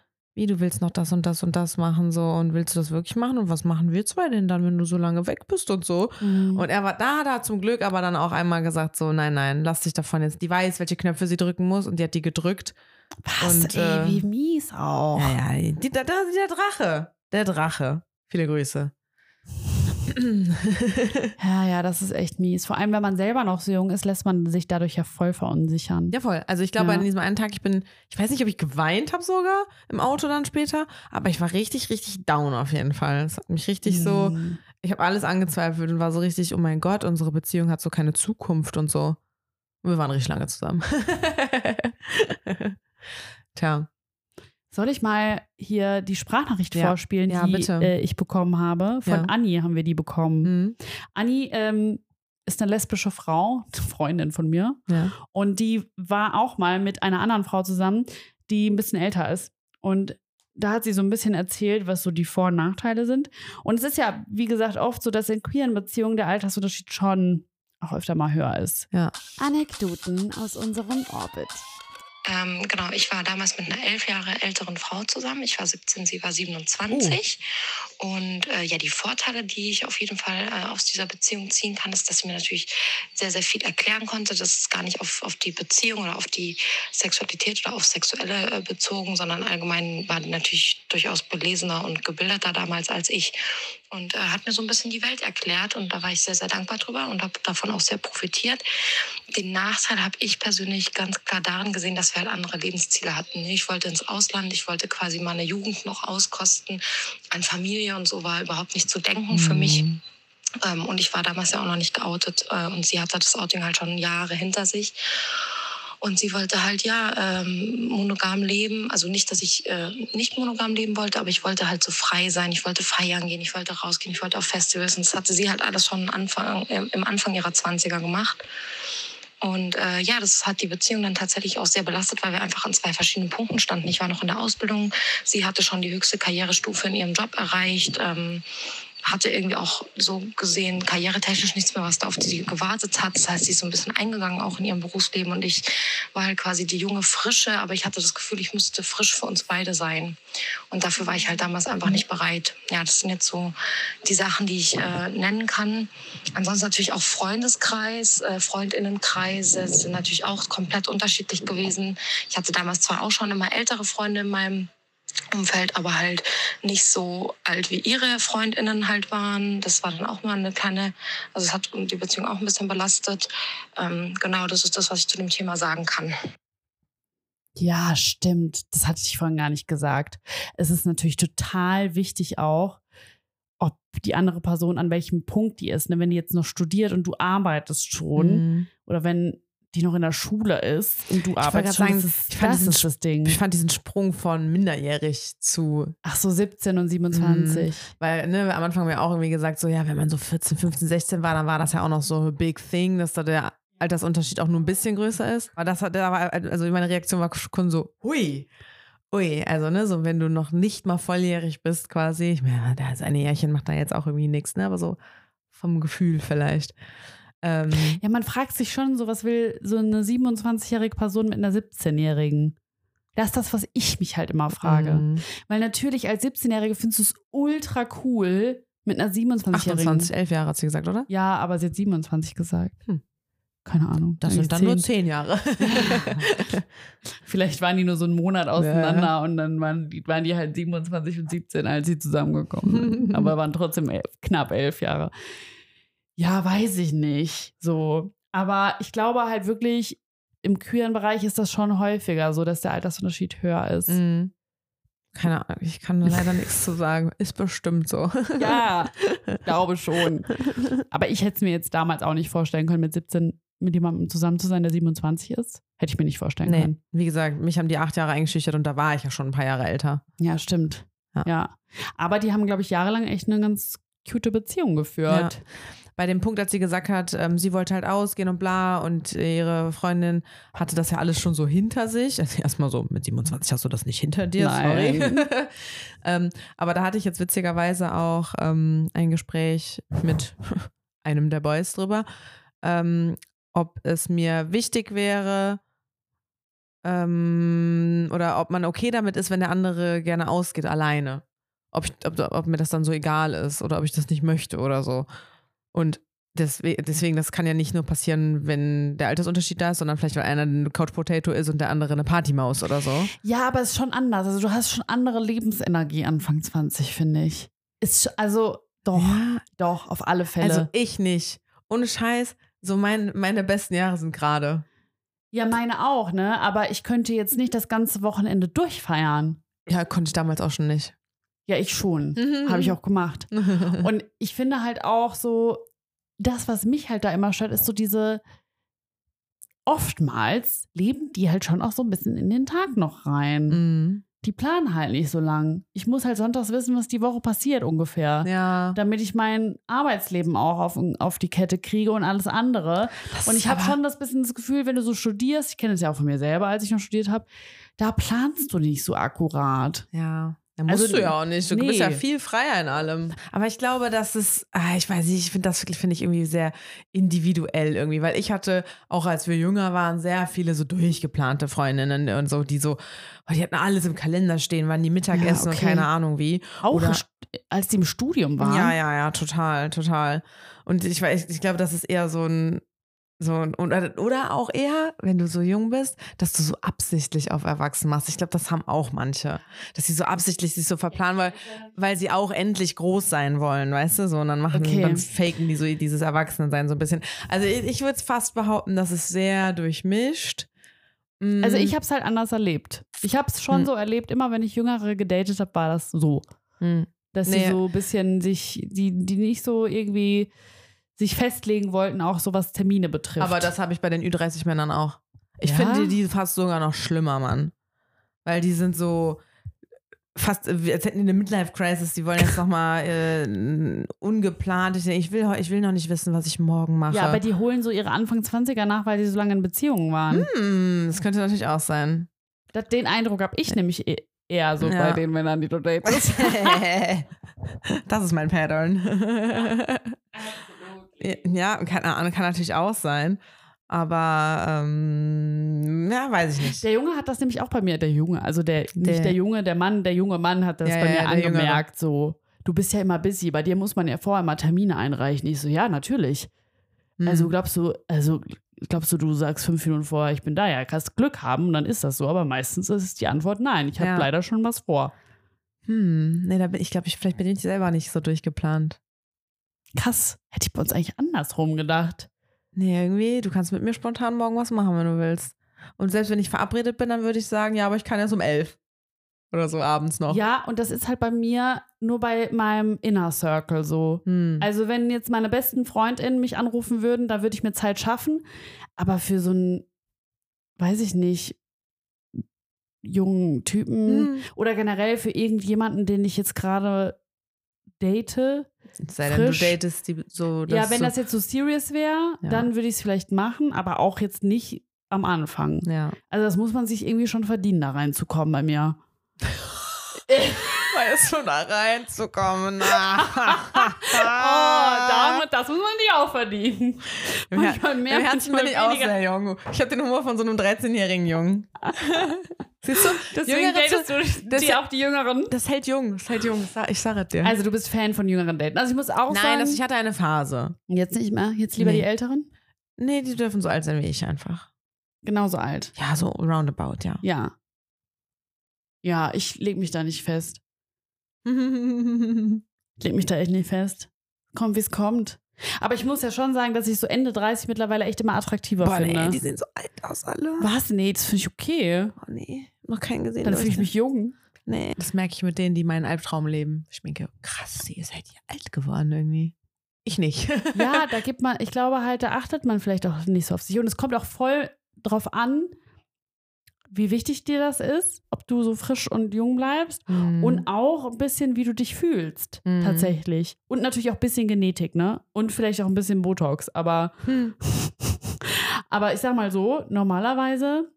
wie, du willst noch das und das und das machen so und willst du das wirklich machen? Und was machen wir zwei denn dann, wenn du so lange weg bist und so? Mhm. Und er war da, da zum Glück aber dann auch einmal gesagt so, nein, nein, lass dich davon jetzt. Die weiß, welche Knöpfe sie drücken muss und die hat die gedrückt. Was, und, ey, äh, wie mies auch. Ja, ja, die, da, da, der Drache. Der Drache. Viele Grüße. Ja, ja, das ist echt mies. Vor allem, wenn man selber noch so jung ist, lässt man sich dadurch ja voll verunsichern. Ja, voll. Also ich glaube, Ja. an diesem einen Tag, ich bin, ich weiß nicht, ob ich geweint habe sogar im Auto dann später, aber ich war richtig, richtig down auf jeden Fall. Es hat mich richtig so, Mhm. ich habe alles angezweifelt und war so richtig, oh mein Gott, unsere Beziehung hat so keine Zukunft und so. Und wir waren richtig lange zusammen. Tja. Soll ich mal hier die Sprachnachricht Ja. vorspielen, Ja, die bitte. äh, ich bekommen habe? Von Ja. Anni haben wir die bekommen. Mhm. Anni ähm, ist eine lesbische Frau, Freundin von mir. Ja. Und die war auch mal mit einer anderen Frau zusammen, die ein bisschen älter ist. Und da hat sie so ein bisschen erzählt, was so die Vor- und Nachteile sind. Und es ist ja, wie gesagt, oft so, dass in queeren Beziehungen der Altersunterschied schon auch öfter mal höher ist. Anekdoten aus unserem Orbit. Ähm, genau, ich war damals mit einer elf Jahre älteren Frau zusammen. Ich war 17, sie war 27. Und äh, ja, die Vorteile, die ich auf jeden Fall äh, aus dieser Beziehung ziehen kann, ist, dass sie mir natürlich sehr, sehr viel erklären konnte. Das ist gar nicht auf, auf die Beziehung oder auf die Sexualität oder auf Sexuelle äh, bezogen, sondern allgemein war die natürlich durchaus belesener und gebildeter damals als ich. Und äh, hat mir so ein bisschen die Welt erklärt. Und da war ich sehr, sehr dankbar drüber und habe davon auch sehr profitiert. Den Nachteil habe ich persönlich ganz klar darin gesehen, dass wir halt andere Lebensziele hatten. Ich wollte ins Ausland, ich wollte quasi meine Jugend noch auskosten. An Familie und so war überhaupt nicht zu denken für mich. Ähm, und ich war damals ja auch noch nicht geoutet. Äh, und sie hatte das Outing halt schon Jahre hinter sich. Und sie wollte halt ja ähm, monogam leben. Also nicht, dass ich äh, nicht monogam leben wollte, aber ich wollte halt so frei sein. Ich wollte feiern gehen, ich wollte rausgehen, ich wollte auf Festivals. Und das hatte sie halt alles schon Anfang, im Anfang ihrer 20er gemacht. Und äh, ja, das hat die Beziehung dann tatsächlich auch sehr belastet, weil wir einfach an zwei verschiedenen Punkten standen. Ich war noch in der Ausbildung, sie hatte schon die höchste Karrierestufe in ihrem Job erreicht. Ähm, hatte irgendwie auch so gesehen karrieretechnisch nichts mehr, was da auf sie gewartet hat. Das heißt, sie ist so ein bisschen eingegangen auch in ihrem Berufsleben und ich war halt quasi die junge Frische, aber ich hatte das Gefühl, ich müsste frisch für uns beide sein. Und dafür war ich halt damals einfach nicht bereit. Ja, das sind jetzt so die Sachen, die ich äh, nennen kann. Ansonsten natürlich auch Freundeskreis, äh, Freundinnenkreise sind natürlich auch komplett unterschiedlich gewesen. Ich hatte damals zwar auch schon immer ältere Freunde in meinem Umfeld, aber halt nicht so alt wie ihre Freundinnen halt waren. Das war dann auch mal eine kleine, also es hat die Beziehung auch ein bisschen belastet. Ähm, genau, das ist das, was ich zu dem Thema sagen kann. Ja, stimmt. Das hatte ich vorhin gar nicht gesagt. Es ist natürlich total wichtig auch, ob die andere Person an welchem Punkt die ist. Ne? Wenn die jetzt noch studiert und du arbeitest schon Mhm. oder wenn die noch in der Schule ist und du wollte arbeitest schon, sagen, das ist, ich fand das, diesen das Ding. Ich fand diesen Sprung von minderjährig zu, Ach so, 17 und 27. weil ne, am Anfang haben wir auch irgendwie gesagt, so ja, wenn man so 14, 15, 16 war, dann war das ja auch noch so a big thing, dass da der Altersunterschied auch nur ein bisschen größer ist. Aber das hat, da war, also meine Reaktion war schon so, hui. Ui, also ne, so wenn du noch nicht mal volljährig bist quasi, ich meine, da ist eine Jährchen macht da jetzt auch irgendwie nichts, ne, aber so vom Gefühl vielleicht. Ähm, Ja, man fragt sich schon so, was will so eine 27-jährige Person mit einer 17-jährigen? Das ist das, was ich mich halt immer frage. mhm. Weil natürlich als 17-Jährige findest du es ultra cool mit einer 27-jährigen. 28, 11 Jahre hat sie gesagt, oder? Ja, aber sie hat 27 gesagt. Hm. Keine Ahnung. Das sind dann nur 10. zehn Jahre. Vielleicht waren die nur so einen Monat auseinander und dann waren die, waren die halt 27 und 17, als sie zusammengekommen sind. aber waren trotzdem elf, knapp elf Jahre. Ja, weiß ich nicht. So. Aber ich glaube halt wirklich, im queeren Bereich ist das schon häufiger so, dass der Altersunterschied höher ist. Mhm. Keine Ahnung, ich kann leider nichts zu sagen. Ist bestimmt so. Ja, glaube schon. Aber ich hätte es mir jetzt damals auch nicht vorstellen können, mit 17 mit jemandem zusammen zu sein, der 27 ist. Hätte ich mir nicht vorstellen Nee, können. wie gesagt, mich haben die acht Jahre eingeschüchtert und da war ich ja schon ein paar Jahre älter. Ja, stimmt. Ja. Ja. Aber die haben, glaube ich, jahrelang echt eine ganz cute Beziehung geführt. Bei dem Punkt, als sie gesagt hat, ähm, sie wollte halt ausgehen und bla und ihre Freundin hatte das ja alles schon so hinter sich. Also erstmal so, mit 27 hast du das nicht hinter dir, Nein. sorry. ähm, aber da hatte ich jetzt witzigerweise auch ähm, ein Gespräch mit einem der Boys drüber, ähm, ob es mir wichtig wäre, ähm, oder ob man okay damit ist, wenn der andere gerne ausgeht, alleine. Ob, ich, ob, ob mir das dann so egal ist oder ob ich das nicht möchte oder so. Und deswegen, deswegen, das kann ja nicht nur passieren, wenn der Altersunterschied da ist, sondern vielleicht, weil einer eine Couch Potato ist und der andere eine Partymaus oder so. Ja, aber es ist schon anders. Also du hast schon andere Lebensenergie Anfang 20, finde ich. Ist also doch, doch, auf alle Fälle. Also ich nicht. Ohne Scheiß, so mein, meine besten Jahre sind gerade. ja, meine auch, ne? Aber ich könnte jetzt nicht das ganze Wochenende durchfeiern. Ja, konnte ich damals auch schon nicht. Ja, ich schon. Mhm. Habe ich auch gemacht. Und ich finde halt auch so, das, was mich halt da immer stört, ist so diese, oftmals leben die halt schon auch so ein bisschen in den Tag noch rein. Mhm. Die planen halt nicht so lang. Ich muss halt sonntags wissen, was die Woche passiert ungefähr. Ja. Damit ich mein Arbeitsleben auch auf, auf die Kette kriege und alles andere. Das Und ich habe schon das bisschen das Gefühl, wenn du so studierst, ich kenne es ja auch von mir selber, als ich noch studiert habe, da planst du nicht so akkurat. Ja. Da musst Also, du ja auch nicht. Du bist nee. ja viel freier in allem. Aber ich glaube, das ist, ah, ich weiß nicht, ich finde das finde ich irgendwie sehr individuell irgendwie, weil ich hatte auch als wir jünger waren sehr viele so durchgeplante Freundinnen und so, die so, oh, die hatten alles im Kalender stehen, wann die Mittagessen Ja, und okay. keine Ahnung wie. Auch Oder- als die im Studium waren. Ja, ja, ja, total, total. Und ich weiß, ich glaube, das ist eher so ein so ein, oder, oder auch eher, wenn du so jung bist, dass du so absichtlich auf Erwachsenen machst. Ich glaube, das haben auch manche. Dass sie so absichtlich sich so verplanen, weil, weil sie auch endlich groß sein wollen, weißt du? So, und dann machen, Okay. dann faken die so dieses Erwachsenensein so ein bisschen. Also ich, ich würde fast behaupten, das ist sehr durchmischt. Mm, Also ich habe es halt anders erlebt. Ich habe es schon Hm. so erlebt, immer wenn ich Jüngere gedatet habe, war das so. mm. Dass Nee. sie so ein bisschen sich, die, die nicht so irgendwie sich festlegen wollten, auch so was Termine betrifft. Aber das habe ich bei den Ü30-Männern auch. Ich Ja? finde die fast sogar noch schlimmer, Mann. Weil die sind so fast, als hätten die eine Midlife-Crisis. Die wollen jetzt nochmal äh, ungeplant. Ich, will, ich will noch nicht wissen, was ich morgen mache. ja, aber die holen so ihre Anfang 20er nach, weil die so lange in Beziehungen waren. hm, das könnte natürlich auch sein. Das, den Eindruck habe ich nämlich e- eher so Ja. bei den Männern, die du datest. das ist mein Pattern. ja, keine Ahnung, kann natürlich auch sein. Aber ähm, ja, weiß ich nicht. Der Junge hat das nämlich auch bei mir, der Junge, also der, Der- nicht der Junge, der Mann, der junge Mann hat das Ja, bei ja, mir Jüngere. angemerkt, so, du bist ja immer busy, bei dir muss man ja vorher mal Termine einreichen. Ich so, ja, natürlich. Hm. Also glaubst du, also glaubst du, du sagst fünf Minuten vorher, ich bin da, ja, kannst Glück haben und dann ist das so, aber meistens ist die Antwort nein, ich habe Ja. leider schon was vor. Hm, nee, da bin ich glaube, ich, vielleicht bin ich selber nicht so durchgeplant. Krass, hätte ich bei uns eigentlich andersrum gedacht. Nee, irgendwie, du kannst mit mir spontan morgen was machen, wenn du willst. Und selbst wenn ich verabredet bin, dann würde ich sagen, ja, aber ich kann erst um elf. Oder so abends noch. Ja, und das ist halt bei mir nur bei meinem Inner Circle so. Hm. Also wenn jetzt meine besten FreundInnen mich anrufen würden, da würde ich mir Zeit schaffen. Aber für so einen, weiß ich nicht, jungen Typen Hm. oder generell für irgendjemanden, den ich jetzt gerade date. Sei denn, du frisch. datest die so. ja, wenn so, das jetzt so serious wäre, Ja. dann würde ich es vielleicht machen, aber auch jetzt nicht am Anfang. Ja. Also das muss man sich irgendwie schon verdienen, da reinzukommen bei mir. Es schon da reinzukommen. Oh, damit, das muss man sich auch verdienen. Im, Her Manchmal mehr, Im Herzen bin ich auch sehr jung. Ich habe den Humor von so einem 13-jährigen Jungen. Siehst du? Deswegen Jüngere datest du das- die auch die Jüngeren. Das hält jung, das hält jung. Ich sag- Ich sage es dir. Also du bist Fan von jüngeren Daten. Also ich muss auch Nein, sagen, das, ich hatte eine Phase. jetzt nicht mehr, jetzt lieber Nee. die Älteren. Nee, die dürfen so alt sein wie ich einfach. Genauso alt. Ja, so roundabout, ja. Ja. Ja, ich leg mich da nicht fest. Ich leg mich da echt nicht fest. Kommt, wie es kommt. Aber ich muss ja schon sagen, dass ich so Ende 30 mittlerweile echt immer attraktiver Boah, finde. nee, die sehen so alt aus alle. Was? Nee, das finde ich okay. Oh nee, noch keinen gesehen. Dann fühle ich mich jung. Nee. Das merke ich mit denen, die meinen Albtraum leben. Ich denke, krass, ihr seid ja alt geworden irgendwie. Ich nicht. Ja, da gibt man, ich glaube halt, da achtet man vielleicht auch nicht so auf sich. Und es kommt auch voll drauf an, wie wichtig dir das ist, ob du so frisch und jung bleibst. Mhm. Und auch ein bisschen, wie du dich fühlst, Mhm. tatsächlich. Und natürlich auch ein bisschen Genetik, ne? Und vielleicht auch ein bisschen Botox. Aber, Hm. aber ich sag mal so, normalerweise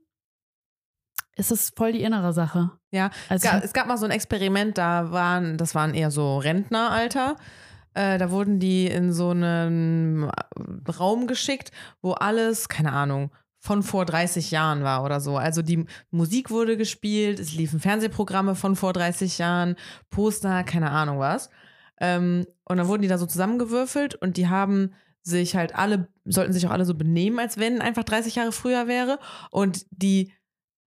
ist es voll die innere Sache. Ja, Also, Es gab, es gab mal so ein Experiment, da waren, das waren eher so Rentneralter. Äh, da wurden die in so einen Raum geschickt, wo alles, keine Ahnung, von vor 30 Jahren war oder so. Also die Musik wurde gespielt, es liefen Fernsehprogramme von vor 30 Jahren, Poster, keine Ahnung was. Ähm, und dann wurden die da so zusammengewürfelt und die haben sich halt alle, sollten sich auch alle so benehmen, als wenn einfach 30 Jahre früher wäre. Und die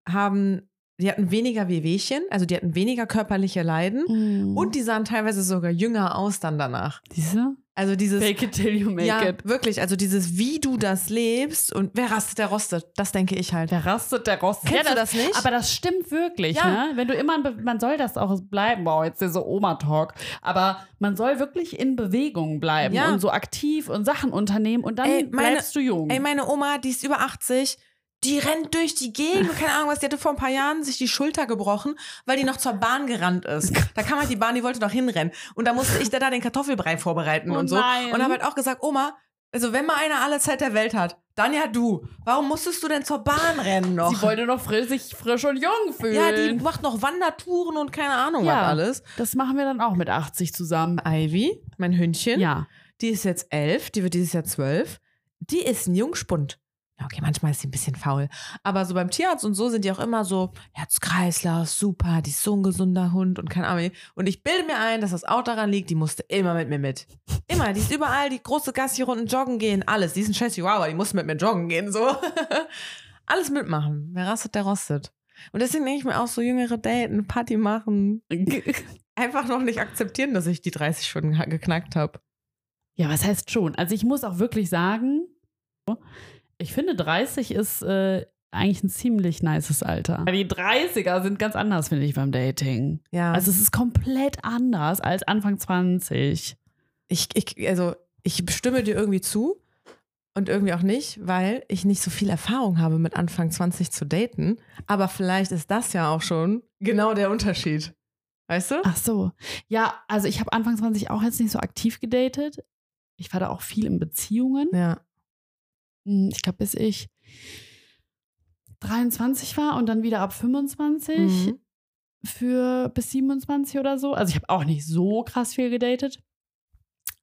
haben, die hatten weniger Wehwehchen, also die hatten weniger körperliche Leiden. Mhm. Und die sahen teilweise sogar jünger aus dann danach. diese? Also dieses. Fake it till you make ja, it. wirklich. Also dieses, wie du das lebst und wer rastet, der rostet. Das denke ich halt. Der rastet, der rostet. Kennst du das nicht? Aber das stimmt wirklich, Ja. ne? Wenn du immer, man soll das auch bleiben, wow, jetzt dieser Oma-Talk, aber man soll wirklich in Bewegung bleiben Ja. und so aktiv und Sachen unternehmen und dann Ey, meine- bleibst du jung. Ey, meine Oma, die ist über 80. Die rennt durch die Gegend, keine Ahnung was, die hatte vor ein paar Jahren sich die Schulter gebrochen, weil die noch zur Bahn gerannt ist. Da kam halt die Bahn, die wollte noch hinrennen. Und da musste ich da, da den Kartoffelbrei vorbereiten Oh und so. nein. Und habe halt auch gesagt, Oma, also wenn mal einer alle Zeit der Welt hat, dann ja du. Warum musstest du denn zur Bahn rennen noch? Sie wollte noch frisch, sich frisch und jung fühlen. ja, die macht noch Wandertouren und keine Ahnung Ja. was alles. das machen wir dann auch mit 80 zusammen. Ivy, mein Hündchen, Ja. die ist jetzt elf, die wird dieses Jahr zwölf. Die ist ein Jungspund. Okay, manchmal ist sie ein bisschen faul. Aber so beim Tierarzt und so sind die auch immer so, Herz-Kreislauf, super, die ist so ein gesunder Hund und keine Ahnung. Und ich bilde mir ein, dass das auch daran liegt, die musste immer mit mir mit. Immer, die ist überall, die große Gassi-Runden joggen gehen, alles. Die ist ein scheiß Chihuahua, die muss mit mir joggen gehen, so. alles mitmachen. Wer rastet, der rostet. Und deswegen denke ich mir auch so, jüngere Daten, Party machen. Einfach noch nicht akzeptieren, dass ich die 30 schon ge- geknackt habe. Ja, was heißt schon? Also ich muss auch wirklich sagen, ich finde 30 ist äh, eigentlich ein ziemlich nices Alter. Die 30er sind ganz anders, finde ich, beim Dating. Ja. Also es ist komplett anders als Anfang 20. ich, ich, also ich stimme dir irgendwie zu und irgendwie auch nicht, weil ich nicht so viel Erfahrung habe, mit Anfang 20 zu daten. Aber vielleicht ist das ja auch schon genau der Unterschied. Weißt du? Ach so. Ja, also ich habe Anfang 20 auch jetzt nicht so aktiv gedatet. Ich war da auch viel in Beziehungen. Ja. Hm, Ich glaube, bis ich 23 war und dann wieder ab 25 Mhm. für bis 27 oder so. Also ich habe auch nicht so krass viel gedatet,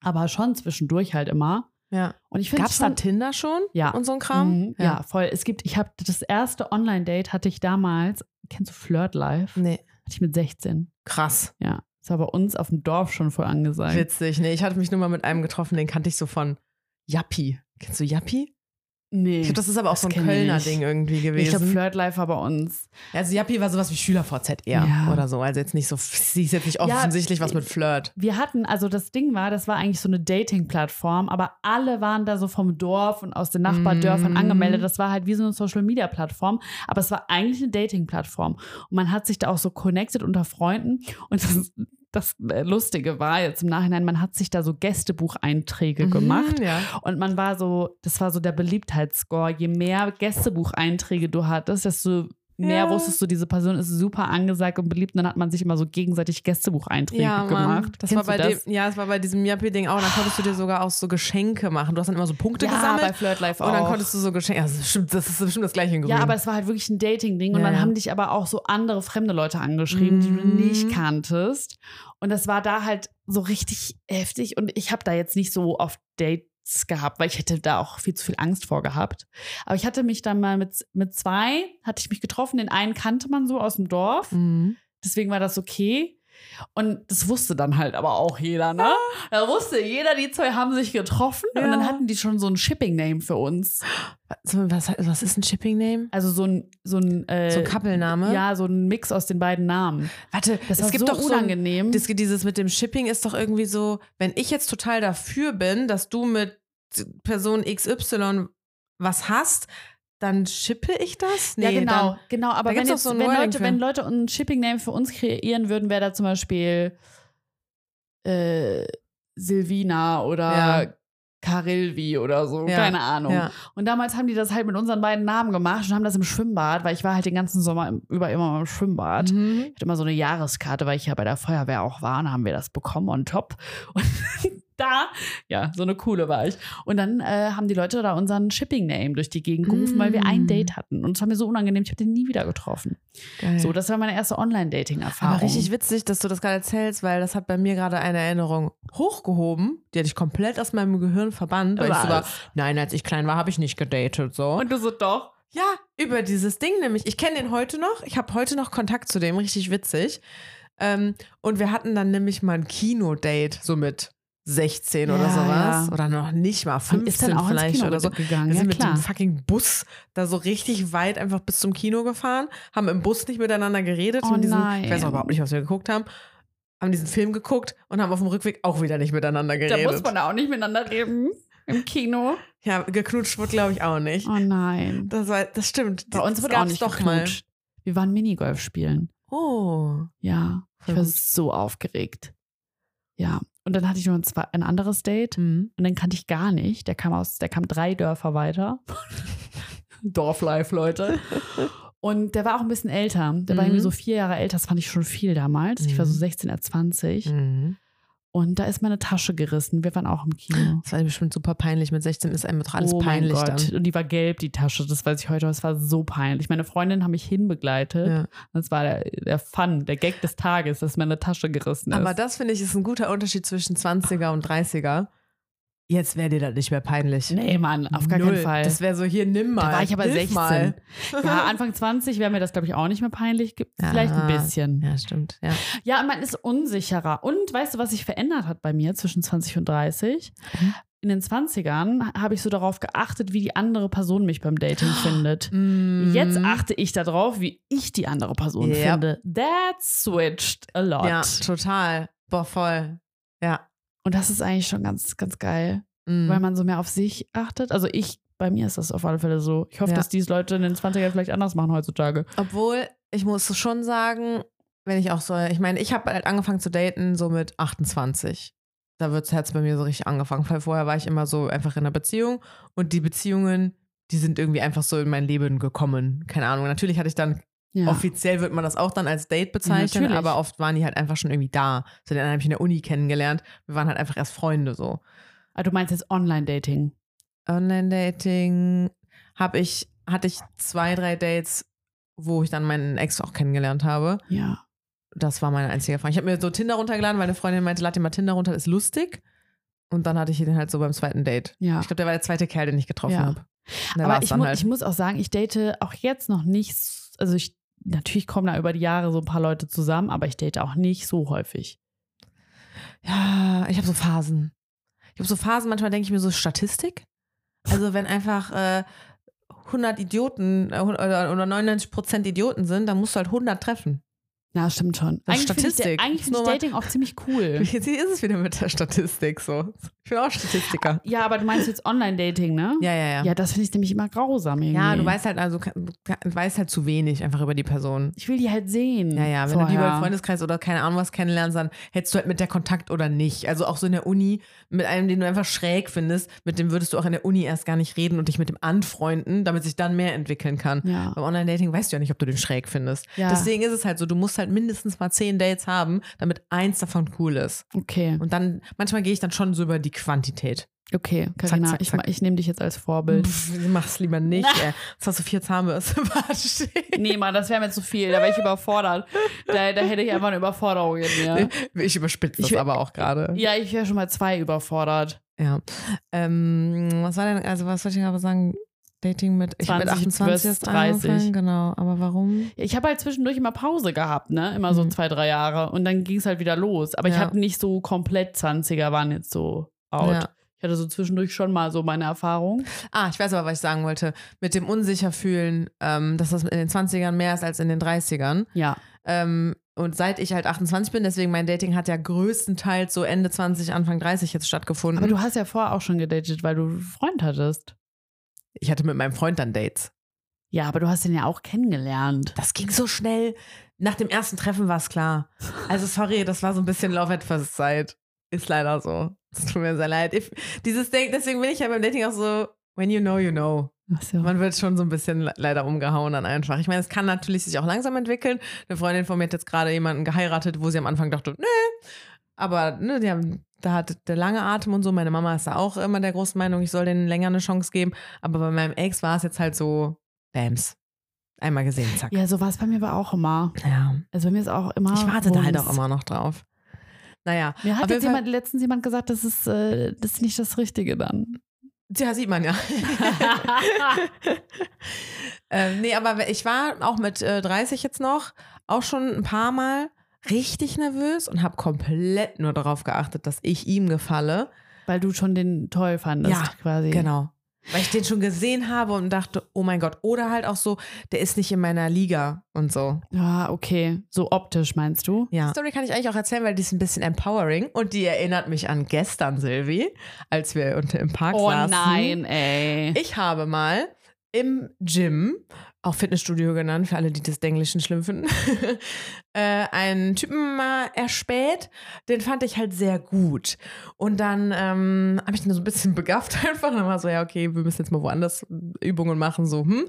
aber schon zwischendurch halt immer. ja. Und ich finde Gab's da Tinder schon? Ja. Und so ein Kram? Mhm, ja. voll. Es gibt, ich habe das erste Online-Date hatte ich damals, kennst du Flirt Live? Nee. Hatte ich mit 16. Krass. Ja. Das war bei uns auf dem Dorf schon voll angesagt. Witzig. Nee, ich hatte mich nur mal mit einem getroffen, den kannte ich so von Yappi. Kennst du Yappi? Nee. Ich glaube, das ist aber auch so ein Kölner. Ding irgendwie ich glaube, gewesen. Flirt Live war bei uns. also Yappi war sowas wie SchülerVZ eher Ja. oder so. Also jetzt nicht so, sie ist jetzt nicht Ja, offensichtlich was mit Flirt. Wir hatten, also das Ding war, das war eigentlich so eine Dating-Plattform, aber alle waren da so vom Dorf und aus den Nachbardörfern Mhm. angemeldet. Das war halt wie so eine Social-Media-Plattform, aber es war eigentlich eine Dating-Plattform. Und man hat sich da auch so connected unter Freunden. Und das, das äh, Lustige war jetzt im Nachhinein, man hat sich da so Gästebucheinträge gemacht. Mhm, ja. Und man war so, das war so der Beliebtheitsscore. Je mehr Gästebucheinträge du hattest, desto mehr Ja. wusstest du, diese Person ist super angesagt und beliebt. Und dann hat man sich immer so gegenseitig Gästebucheinträge Ja, gemacht. Das Kennst war bei du dem, ja, das war bei diesem Yappi-Ding auch. Dann konntest du dir sogar auch so Geschenke machen. Du hast dann immer so Punkte ja, gesammelt. bei Flirt Live auch. und dann konntest du so Geschenke. Also das, das ist bestimmt das gleiche in Grün. ja, aber es war halt wirklich ein Dating-Ding. Und Ja, dann ja. haben dich aber auch so andere fremde Leute angeschrieben, die du Mhm. nicht kanntest. Und das war da halt so richtig heftig. Und ich habe da jetzt nicht so oft Dates gehabt, weil ich hätte da auch viel zu viel Angst vor gehabt. Aber ich hatte mich dann mal mit, mit zwei, hatte ich mich getroffen. Den einen kannte man so aus dem Dorf. Mhm. Deswegen war das okay. Und das wusste dann halt aber auch jeder, ne? Da wusste jeder, die zwei haben sich getroffen und Ja. dann hatten die schon so ein Shipping-Name für uns. Was, was ist ein Shipping-Name? Also so ein, so ein, äh, So ein Couple-Name? Ja, so ein Mix aus den beiden Namen. Warte, Das es gibt so doch so ein, unangenehm. das, dieses mit dem Shipping ist doch irgendwie so, wenn ich jetzt total dafür bin, dass du mit Person XY was hast, dann shippe ich das? ja, genau, dann, genau. Aber wenn, jetzt, so wenn, Leute, für. wenn Leute ein Shipping-Name für uns kreieren würden, wäre da zum Beispiel äh, Silvina oder Ja. Karilvi oder so. Ja, Keine Ahnung. ja. Und damals haben die das halt mit unseren beiden Namen gemacht und haben das im Schwimmbad, weil ich war halt den ganzen Sommer im, über immer im Schwimmbad. Mhm. Ich hatte immer so eine Jahreskarte, weil ich ja bei der Feuerwehr auch war. Und haben wir das bekommen on top. Und da, ja, so eine coole war ich. Und dann äh, haben die Leute da unseren Shipping-Name durch die Gegend gerufen, weil wir ein Mm. Date hatten. Und es war mir so unangenehm, ich habe den nie wieder getroffen. Geil. So, das war meine erste Online-Dating-Erfahrung. Aber richtig witzig, dass du das gerade erzählst, weil das hat bei mir gerade eine Erinnerung hochgehoben. Die hatte ich komplett aus meinem Gehirn verbannt. Weil ich so war, nein, als ich klein war, habe ich nicht gedatet. So. Und du so, doch. Ja, über dieses Ding nämlich. Ich kenne den heute noch. Ich habe heute noch Kontakt zu dem, richtig witzig. Ähm, und wir hatten dann nämlich mal ein Kinodate, so mit 16 oder Ja, sowas. ja. Oder noch nicht mal, 15 ist dann auch ins vielleicht Kino oder so. gegangen, Wir ja, sind mit klar. dem fucking Bus da so richtig weit einfach bis zum Kino gefahren, haben im Bus nicht miteinander geredet. Oh mit diesem, nein. Ich weiß auch überhaupt nicht, was wir geguckt haben. Haben diesen Film geguckt und haben auf dem Rückweg auch wieder nicht miteinander Da geredet. muss man auch nicht miteinander reden. Im Kino. ja, geknutscht wird, glaube ich, auch nicht. Oh nein. Das, war, das stimmt. Bei uns das wird auch nicht doch geknutscht. Wir waren Minigolf spielen. mal. Oh. Ja, ich war so aufgeregt. Ja, und dann hatte ich noch ein, zwei, ein anderes Date Mhm. und den kannte ich gar nicht. Der kam aus, der kam drei Dörfer weiter. Dorflife, Leute. Und der war auch ein bisschen älter. Der war Mhm. irgendwie so vier Jahre älter. Das fand ich schon viel damals. Ich war so Mhm. 16, er 20. Und da ist meine Tasche gerissen. Wir waren auch im Kino. Das war bestimmt super peinlich. Mit 16 ist einem doch alles oh mein peinlich Gott. dann. Und die war gelb, die Tasche. Das weiß ich heute. Das war so peinlich. Meine Freundin haben mich hinbegleitet. Ja. Das war der, der Fun, der Gag des Tages, dass meine Tasche gerissen ist. Aber das finde ich ist ein guter Unterschied zwischen 20er und 30er. Jetzt wäre dir das nicht mehr peinlich. nee, Mann, auf gar Null. keinen Fall. Das wäre so hier nimm mal. Da war ich aber hilf 16. Mal. Ja, Anfang 20 wäre mir das, glaube ich, auch nicht mehr peinlich. Vielleicht ein Ja. bisschen. Ja, stimmt. Ja. Ja, man ist unsicherer. Und weißt du, was sich verändert hat bei mir zwischen 20 und 30? Mhm. In den 20ern habe ich so darauf geachtet, wie die andere Person mich beim Dating findet. Mhm. Jetzt achte ich darauf, wie ich die andere Person Yep. finde. That switched a lot. Ja, total. Boah, voll. Ja. Und das ist eigentlich schon ganz, ganz geil, Mhm. weil man so mehr auf sich achtet. Also ich bei mir ist das auf alle Fälle so. Ich hoffe, Ja. dass diese Leute in den 20ern vielleicht anders machen heutzutage. Obwohl, ich muss schon sagen, wenn ich auch so, ich meine, ich habe halt angefangen zu daten so mit 28. Da wird das Herz bei mir so richtig angefangen, weil vorher war ich immer so einfach in einer Beziehung und die Beziehungen, die sind irgendwie einfach so in mein Leben gekommen. Keine Ahnung. Natürlich hatte ich dann, Ja. offiziell wird man das auch dann als Date bezeichnen, natürlich. aber oft waren die halt einfach schon irgendwie da. So, den einen habe ich in der Uni kennengelernt. Wir waren halt einfach erst Freunde so. Ah, du meinst jetzt Online-Dating? Online-Dating habe ich, hatte ich zwei, drei Dates, wo ich dann meinen Ex auch kennengelernt habe. Ja. Das war meine einzige Erfahrung. Ich habe mir so Tinder runtergeladen, weil eine Freundin meinte, lad dir mal Tinder runter, ist lustig. Und dann hatte ich den halt so beim zweiten Date. Ja. Ich glaube, der war der zweite Kerl, den ich getroffen Ja. habe. Aber ich, mu halt. ich muss auch sagen, ich date auch jetzt noch nicht, also ich, natürlich kommen da über die Jahre so ein paar Leute zusammen, aber ich date auch nicht so häufig. Ja, ich habe so Phasen. Ich habe so Phasen, manchmal denke ich mir so Statistik. Also wenn einfach äh, 100 Idioten äh, oder, oder 99 Prozent Idioten sind, dann musst du halt 100 treffen. Ja, stimmt schon. Das Eigentlich finde ich, Statistik. eigentlich finde ich Dating auch ziemlich cool. Wie ist es wieder mit der Statistik so? Ich bin auch Statistiker. Ja, aber du meinst jetzt Online-Dating, ne? Ja, ja, ja. Ja, das finde ich nämlich immer grausam irgendwie. Ja, du weißt halt, also du weißt halt zu wenig einfach über die Person. Ich will die halt sehen. Ja, ja, wenn du die vorher. über Freundeskreis oder keine Ahnung was kennenlernst, dann hättest du halt mit der Kontakt oder nicht. Also auch so in der Uni mit einem, den du einfach schräg findest, mit dem würdest du auch in der Uni erst gar nicht reden und dich mit dem anfreunden, damit sich dann mehr entwickeln kann. Ja. Beim Online-Dating weißt du ja nicht, ob du den schräg findest. Ja. Deswegen ist es halt so, du musst halt mindestens mal zehn Dates haben, damit eins davon cool ist. Okay, Und dann, manchmal gehe ich dann schon so über die Quantität. okay, Carina, zack, ich, ich nehme dich jetzt als Vorbild. Pff, mach's lieber nicht, ey. Jetzt hast du vier Zahnbürste stehen. Nee, Mann, das wäre mir zu viel. Da wäre ich überfordert. Da, da hätte ich einfach eine Überforderung in mir. Ich überspitze das Ich- aber auch gerade. Ja, ich wäre schon mal zwei überfordert. Ja. Ähm, was war denn, also was wollte ich aber sagen? Dating mit, ich hab mit 20 28 bis erst 30. angefangen, genau. Aber warum? Ich habe halt zwischendurch immer Pause gehabt, ne? Immer so Mhm. zwei, drei Jahre. Und dann ging es halt wieder los. Aber ich Ja. habe nicht so komplett 20er waren jetzt so out. Ja. Ich hatte so zwischendurch schon mal so meine Erfahrung. Ah, ich weiß aber, was ich sagen wollte. Mit dem unsicher fühlen, ähm, dass das in den 20ern mehr ist als in den 30ern. Ja. Ähm, und seit ich halt 28 bin, deswegen mein Dating hat ja größtenteils so Ende 20, Anfang 30 jetzt stattgefunden. Aber du hast ja vorher auch schon gedatet, weil du einen Freund hattest. ich hatte mit meinem Freund dann Dates. Ja, aber du hast ihn ja auch kennengelernt. Das ging so schnell. Nach dem ersten Treffen war es klar. Also sorry, das war so ein bisschen Love at First Sight. Ist leider so. Es tut mir sehr leid. Ich, dieses Ding, deswegen bin ich ja beim Dating auch so, when you know, you know. So. Man wird schon so ein bisschen le- leider umgehauen dann einfach. Ich meine, es kann natürlich sich auch langsam entwickeln. Eine Freundin von mir hat jetzt gerade jemanden geheiratet, wo sie am Anfang dachte, nee. Aber ne, die haben, da hat der lange Atem und so. Meine Mama ist da auch immer der großen Meinung, ich soll denen länger eine Chance geben. Aber bei meinem Ex war es jetzt halt so, Bams. Einmal gesehen, zack. Ja, so war es bei mir aber auch immer. Ja. Also bei mir ist auch immer. Ich warte da halt auch immer noch drauf. Naja, Mir hat jetzt jemand, letztens jemand gesagt, das ist, äh, das ist nicht das Richtige dann. ja, sieht man ja. ähm, nee, aber ich war auch mit äh, 30 jetzt noch auch schon ein paar Mal richtig nervös und habe komplett nur darauf geachtet, dass ich ihm gefalle. Weil du schon den toll fandest, Ja, quasi. Genau. Weil ich den schon gesehen habe und dachte, oh mein Gott. Oder halt auch so, der ist nicht in meiner Liga und so. Ja, okay. So optisch meinst du? Ja. Die Story kann ich eigentlich auch erzählen, weil die ist ein bisschen empowering und die erinnert mich an gestern, Silvi, als wir unter im Park Oh saßen. nein, ey. Ich habe mal im Gym, auch Fitnessstudio genannt, für alle, die das Denglischen schlimm finden, äh, einen Typen mal erspäht. Den fand ich halt sehr gut. Und dann ähm, habe ich ihn so ein bisschen begafft einfach. Und dann war so, ja, okay, wir müssen jetzt mal woanders Übungen machen, so, hm.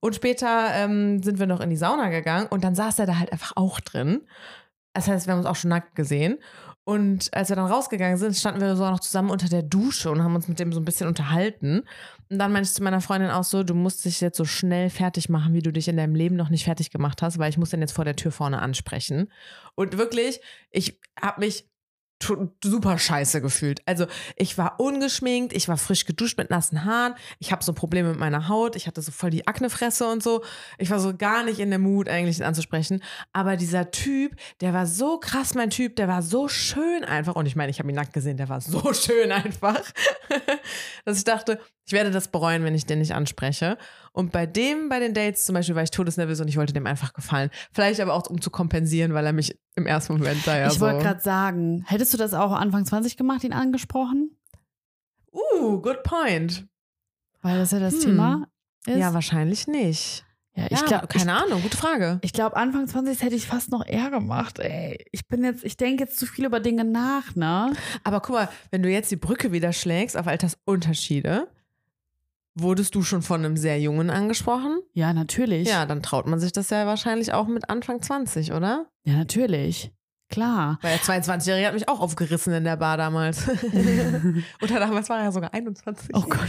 Und später ähm, sind wir noch in die Sauna gegangen und dann saß er da halt einfach auch drin. Das heißt, wir haben uns auch schon nackt gesehen. Und als wir dann rausgegangen sind, standen wir so noch zusammen unter der Dusche und haben uns mit dem so ein bisschen unterhalten. Und dann meinte ich zu meiner Freundin auch so, du musst dich jetzt so schnell fertig machen, wie du dich in deinem Leben noch nicht fertig gemacht hast, weil ich muss den jetzt vor der Tür vorne ansprechen. Und wirklich, ich habe mich super scheiße gefühlt. Also ich war ungeschminkt, ich war frisch geduscht mit nassen Haaren, ich habe so Probleme mit meiner Haut, ich hatte so voll die Aknefresse und so. Ich war so gar nicht in der Mut, eigentlich anzusprechen. Aber dieser Typ, der war so krass mein Typ, der war so schön einfach. Und ich meine, ich habe ihn nackt gesehen, der war so schön einfach, dass ich dachte, ich werde das bereuen, wenn ich den nicht anspreche. Und bei dem, bei den Dates zum Beispiel, war ich todesnervös und ich wollte dem einfach gefallen. Vielleicht aber auch, um zu kompensieren, weil er mich im ersten Moment da ja ich so... wollte gerade sagen, hättest du das auch Anfang 20 gemacht, ihn angesprochen? Uh, good point. Weil das ja das Hm. Thema ist. Ja, wahrscheinlich nicht. Ja, ich ja, glaube, keine Ahnung, gute Frage. Ich glaube, Anfang 20 hätte ich fast noch eher gemacht, ey. Ich bin jetzt, ich denke jetzt zu viel über Dinge nach, ne? Aber guck mal, wenn du jetzt die Brücke wieder schlägst auf Altersunterschiede, wurdest du schon von einem sehr Jungen angesprochen? Ja, natürlich. Ja, dann traut man sich das ja wahrscheinlich auch mit Anfang 20, oder? Ja, natürlich. Klar. Weil der 22-Jährige hat mich auch aufgerissen in der Bar damals. Oder damals war er ja sogar 21. Oh Gott.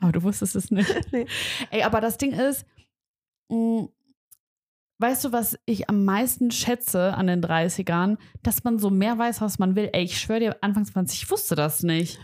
Aber du wusstest es nicht. Nee. Ey, aber das Ding ist, mh, weißt du, was ich am meisten schätze an den 30ern? Dass man so mehr weiß, was man will. Ey, ich schwöre dir, Anfang 20, ich wusste das nicht.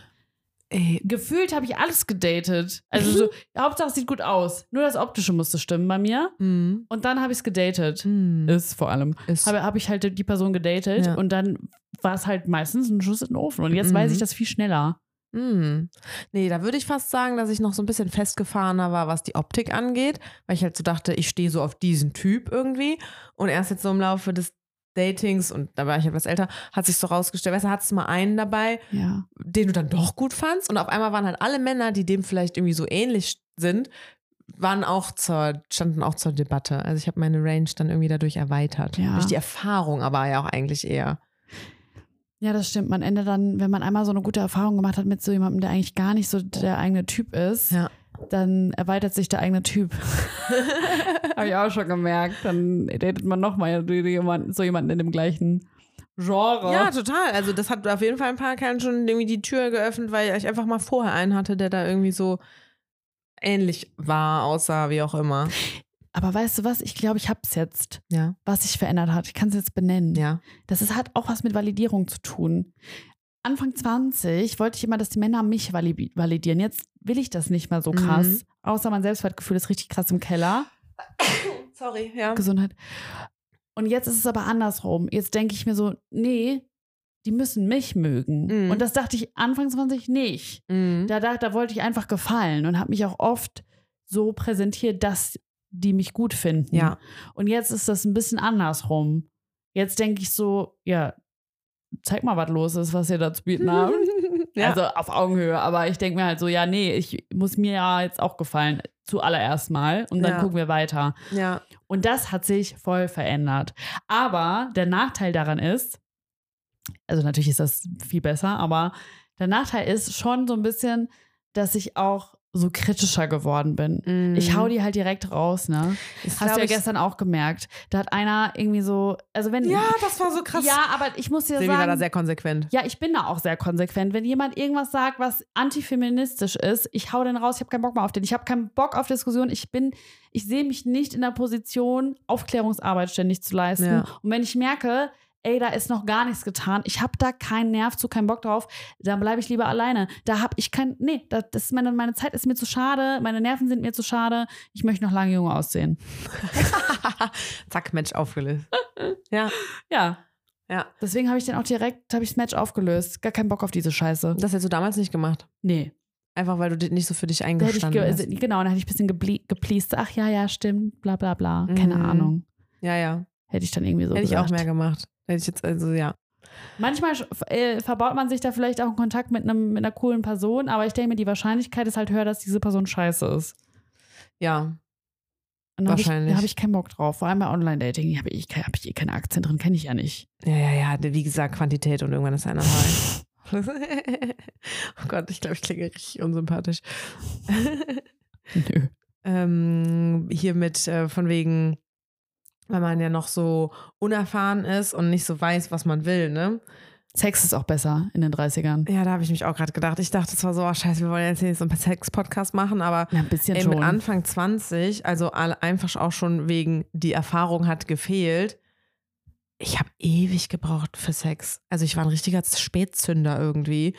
Ey, Gefühlt habe ich alles gedatet. Also so, Hauptsache es sieht gut aus. Nur das Optische musste stimmen bei mir. mm, Und dann habe ich es gedatet. mm, Ist vor allem. habe, habe ich halt die Person gedatet Ja. und dann war es halt meistens ein Schuss in den Ofen. Und jetzt weiß Mhm. ich das viel schneller. mm. Nee, da würde ich fast sagen, dass ich noch so ein bisschen festgefahrener war, was die Optik angeht, weil ich halt so dachte, ich stehe so auf diesen Typ irgendwie. Und erst jetzt so im Laufe des Datings, und da war ich etwas älter, hat sich so rausgestellt, weißt du, hattest du mal einen dabei, Ja. den du dann doch gut fandst. Und auf einmal waren halt alle Männer, die dem vielleicht irgendwie so ähnlich sind, waren auch zur, standen auch zur Debatte. Also ich habe meine Range dann irgendwie dadurch erweitert. Ja. Durch die Erfahrung aber ja auch eigentlich eher. Ja, das stimmt. Man endet dann, wenn man einmal so eine gute Erfahrung gemacht hat mit so jemandem, der eigentlich gar nicht so der eigene Typ ist, Ja. Dann erweitert sich der eigene Typ. Habe ich auch schon gemerkt. Dann datet man nochmal so jemanden in dem gleichen Genre. Ja, total. Also das hat auf jeden Fall ein paar Kerlen schon irgendwie die Tür geöffnet, weil ich einfach mal vorher einen hatte, der da irgendwie so ähnlich war, aussah, wie auch immer. Aber weißt du was? Ich glaube, ich habe es jetzt, Ja, was sich verändert hat. Ich kann es jetzt benennen. ja. Das ist, hat auch was mit Validierung zu tun. Anfang 20 wollte ich immer, dass die Männer mich vali- validieren. Jetzt will ich das nicht mehr so krass. Mhm. Außer mein Selbstwertgefühl ist richtig krass im Keller. Sorry, ja. Gesundheit. Und jetzt ist es aber andersrum. Jetzt denke ich mir so, nee, die müssen mich mögen. Mhm. Und das dachte ich Anfang 20 nicht. Mhm. Da, da, da wollte ich einfach gefallen und habe mich auch oft so präsentiert, dass die mich gut finden. Ja. Und jetzt ist das ein bisschen andersrum. Jetzt denke ich so, ja, zeig mal, was los ist, was ihr da zu bieten habt. ja. Also auf Augenhöhe. Aber ich denke mir halt so, ja, nee, ich muss mir ja jetzt auch gefallen. Zuallererst mal. Und dann Ja. gucken wir weiter. ja. Und das hat sich voll verändert. Aber der Nachteil daran ist, also natürlich ist das viel besser, aber der Nachteil ist schon so ein bisschen, dass ich auch so kritischer geworden bin. Mhm. Ich hau die halt direkt raus, ne? Ich Hast du ja gestern auch gemerkt. Da hat einer irgendwie so, also wenn Ja, das war so krass. ja, aber ich muss dir Silvi war da sagen, sehr konsequent. ja, ich bin da auch sehr konsequent. Wenn jemand irgendwas sagt, was antifeministisch ist, ich hau den raus, ich habe keinen Bock mehr auf den. Ich habe keinen Bock auf Diskussion. Ich bin, ich sehe mich nicht in der Position, Aufklärungsarbeit ständig zu leisten. Ja. Und wenn ich merke, ey, da ist noch gar nichts getan, ich habe da keinen Nerv zu, keinen Bock drauf, dann bleibe ich lieber alleine. Da habe ich kein, nee, da, das ist meine, meine Zeit ist mir zu schade, meine Nerven sind mir zu schade. Ich möchte noch lange jung aussehen. Zack, Match aufgelöst. ja, Ja. ja. Deswegen habe ich den auch direkt, habe ich das Match aufgelöst. Gar keinen Bock auf diese Scheiße. Das hättest du damals nicht gemacht. Nee. Einfach weil du nicht so für dich ich eingestanden ge hast. genau, dann hätte ich ein bisschen gepleast. Ach ja, ja, stimmt, bla bla bla. Keine Mhm. Ahnung. Ja, ja. Hätte ich dann irgendwie so Hätte ich gesagt. auch mehr gemacht. Hätte ich jetzt, also ja. Manchmal äh, verbaut man sich da vielleicht auch einen Kontakt mit, einem, mit einer coolen Person, aber ich denke mir, die Wahrscheinlichkeit ist halt höher, dass diese Person scheiße ist. Ja. Und da habe ich, Wahrscheinlich. keinen Bock drauf. Vor allem bei Online-Dating habe ich, hab ich eh keine Aktien drin, kenne ich ja nicht. Ja, ja, ja. Wie gesagt, Quantität und irgendwann ist einer dabei. oh Gott, ich glaube, ich klinge richtig unsympathisch. Nö. ähm, hier mit äh, von wegen, weil man ja noch so unerfahren ist und nicht so weiß, was man will, ne? Sex ist auch besser in den 30ern. Ja, da habe ich mich auch gerade gedacht. Ich dachte zwar so, oh scheiße, wir wollen jetzt hier so einen Sex-Podcast machen, aber Ja, ein bisschen ey, schon. mit Anfang 20, also einfach auch schon wegen die Erfahrung hat gefehlt. Ich habe ewig gebraucht für Sex. Also ich war ein richtiger Spätzünder irgendwie.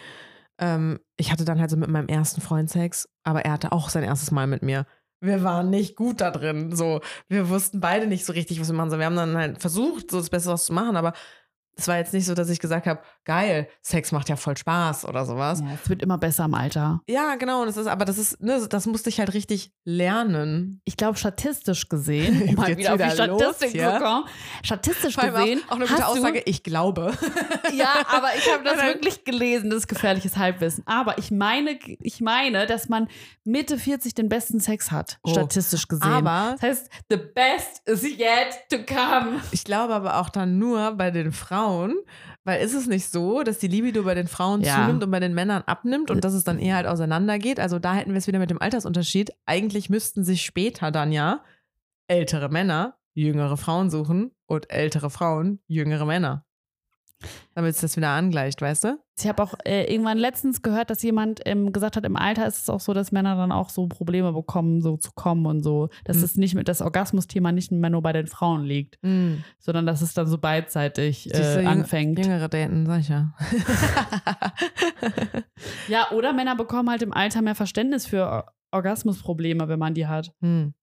Ähm, ich hatte dann halt so mit meinem ersten Freund Sex, aber er hatte auch sein erstes Mal mit mir. Wir waren nicht gut da drin. So, wir wussten beide nicht so richtig, was wir machen sollen. Wir haben dann halt versucht, so das Beste was zu machen, aber es war jetzt nicht so, dass ich gesagt habe, geil, Sex macht ja voll Spaß oder sowas. Ja, es wird immer besser im Alter. Ja, genau. Und das ist, aber das ist, ne, das musste ich halt richtig lernen. Ich glaube, statistisch gesehen, um mal wieder auf die los Statistik hier. zu kommen, statistisch gesehen. auch, auch eine gute Aussage, ich glaube. Ja, aber ich habe das wirklich gelesen, das ist gefährliches Halbwissen. Aber ich meine, ich meine, dass man Mitte 40 den besten Sex hat, Oh. statistisch gesehen. Aber das heißt, the best is yet to come. ich glaube aber auch dann nur bei den Frauen, weil ist es nicht so, dass die Libido bei den Frauen Ja. zunimmt und bei den Männern abnimmt und dass es dann eher halt auseinandergeht. Also da hätten wir es wieder mit dem Altersunterschied. Eigentlich müssten sich später dann ja ältere Männer jüngere Frauen suchen und ältere Frauen jüngere Männer. Damit es das wieder angleicht, weißt du? Ich habe auch äh, irgendwann letztens gehört, dass jemand ähm, gesagt hat, im Alter ist es auch so, dass Männer dann auch so Probleme bekommen, so zu kommen und so. Dass Hm. es nicht mit das Orgasmusthema nicht mehr nur bei den Frauen liegt, sondern dass es dann so beidseitig äh, anfängt. Jüngere daten, sag ich ja. Ja, oder Männer bekommen halt im Alter mehr Verständnis für Or- Orgasmusprobleme, wenn man die hat. hm.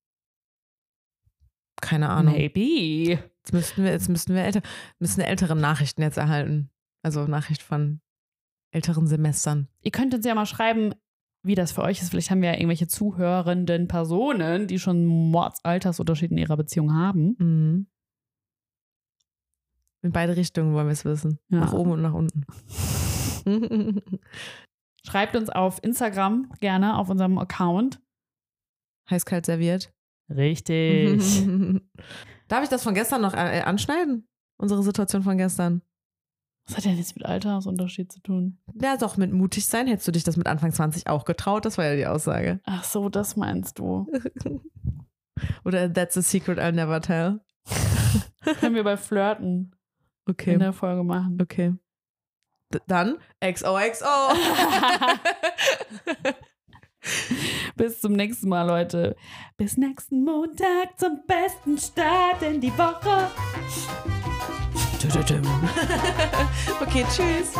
Keine Ahnung. Maybe. Jetzt müssten wir, jetzt müssten wir älter, müssen ältere Nachrichten jetzt erhalten. Also Nachricht von älteren Semestern. Ihr könnt uns ja mal schreiben, wie das für euch ist. Vielleicht haben wir ja irgendwelche zuhörenden Personen, die schon Mordsaltersunterschied in ihrer Beziehung haben. Mhm. In beide Richtungen wollen wir es wissen. Ja. Nach oben und nach unten. Schreibt uns auf Instagram gerne auf unserem Account. Heiß-kalt serviert. Richtig. Darf ich das von gestern noch äh, anschneiden? Unsere Situation von gestern. Was hat denn jetzt mit Altersunterschied zu tun? Ja, doch, mit mutig sein. Hättest du dich das mit Anfang 20 auch getraut? Das war ja die Aussage. Ach so, das meinst du. Oder that's a secret I'll never tell. Können wir bei Flirten in Okay. der Folge machen. Okay. D dann XOXO. Bis zum nächsten Mal, Leute. Bis nächsten Montag zum besten Start in die Woche. okay, tschüss.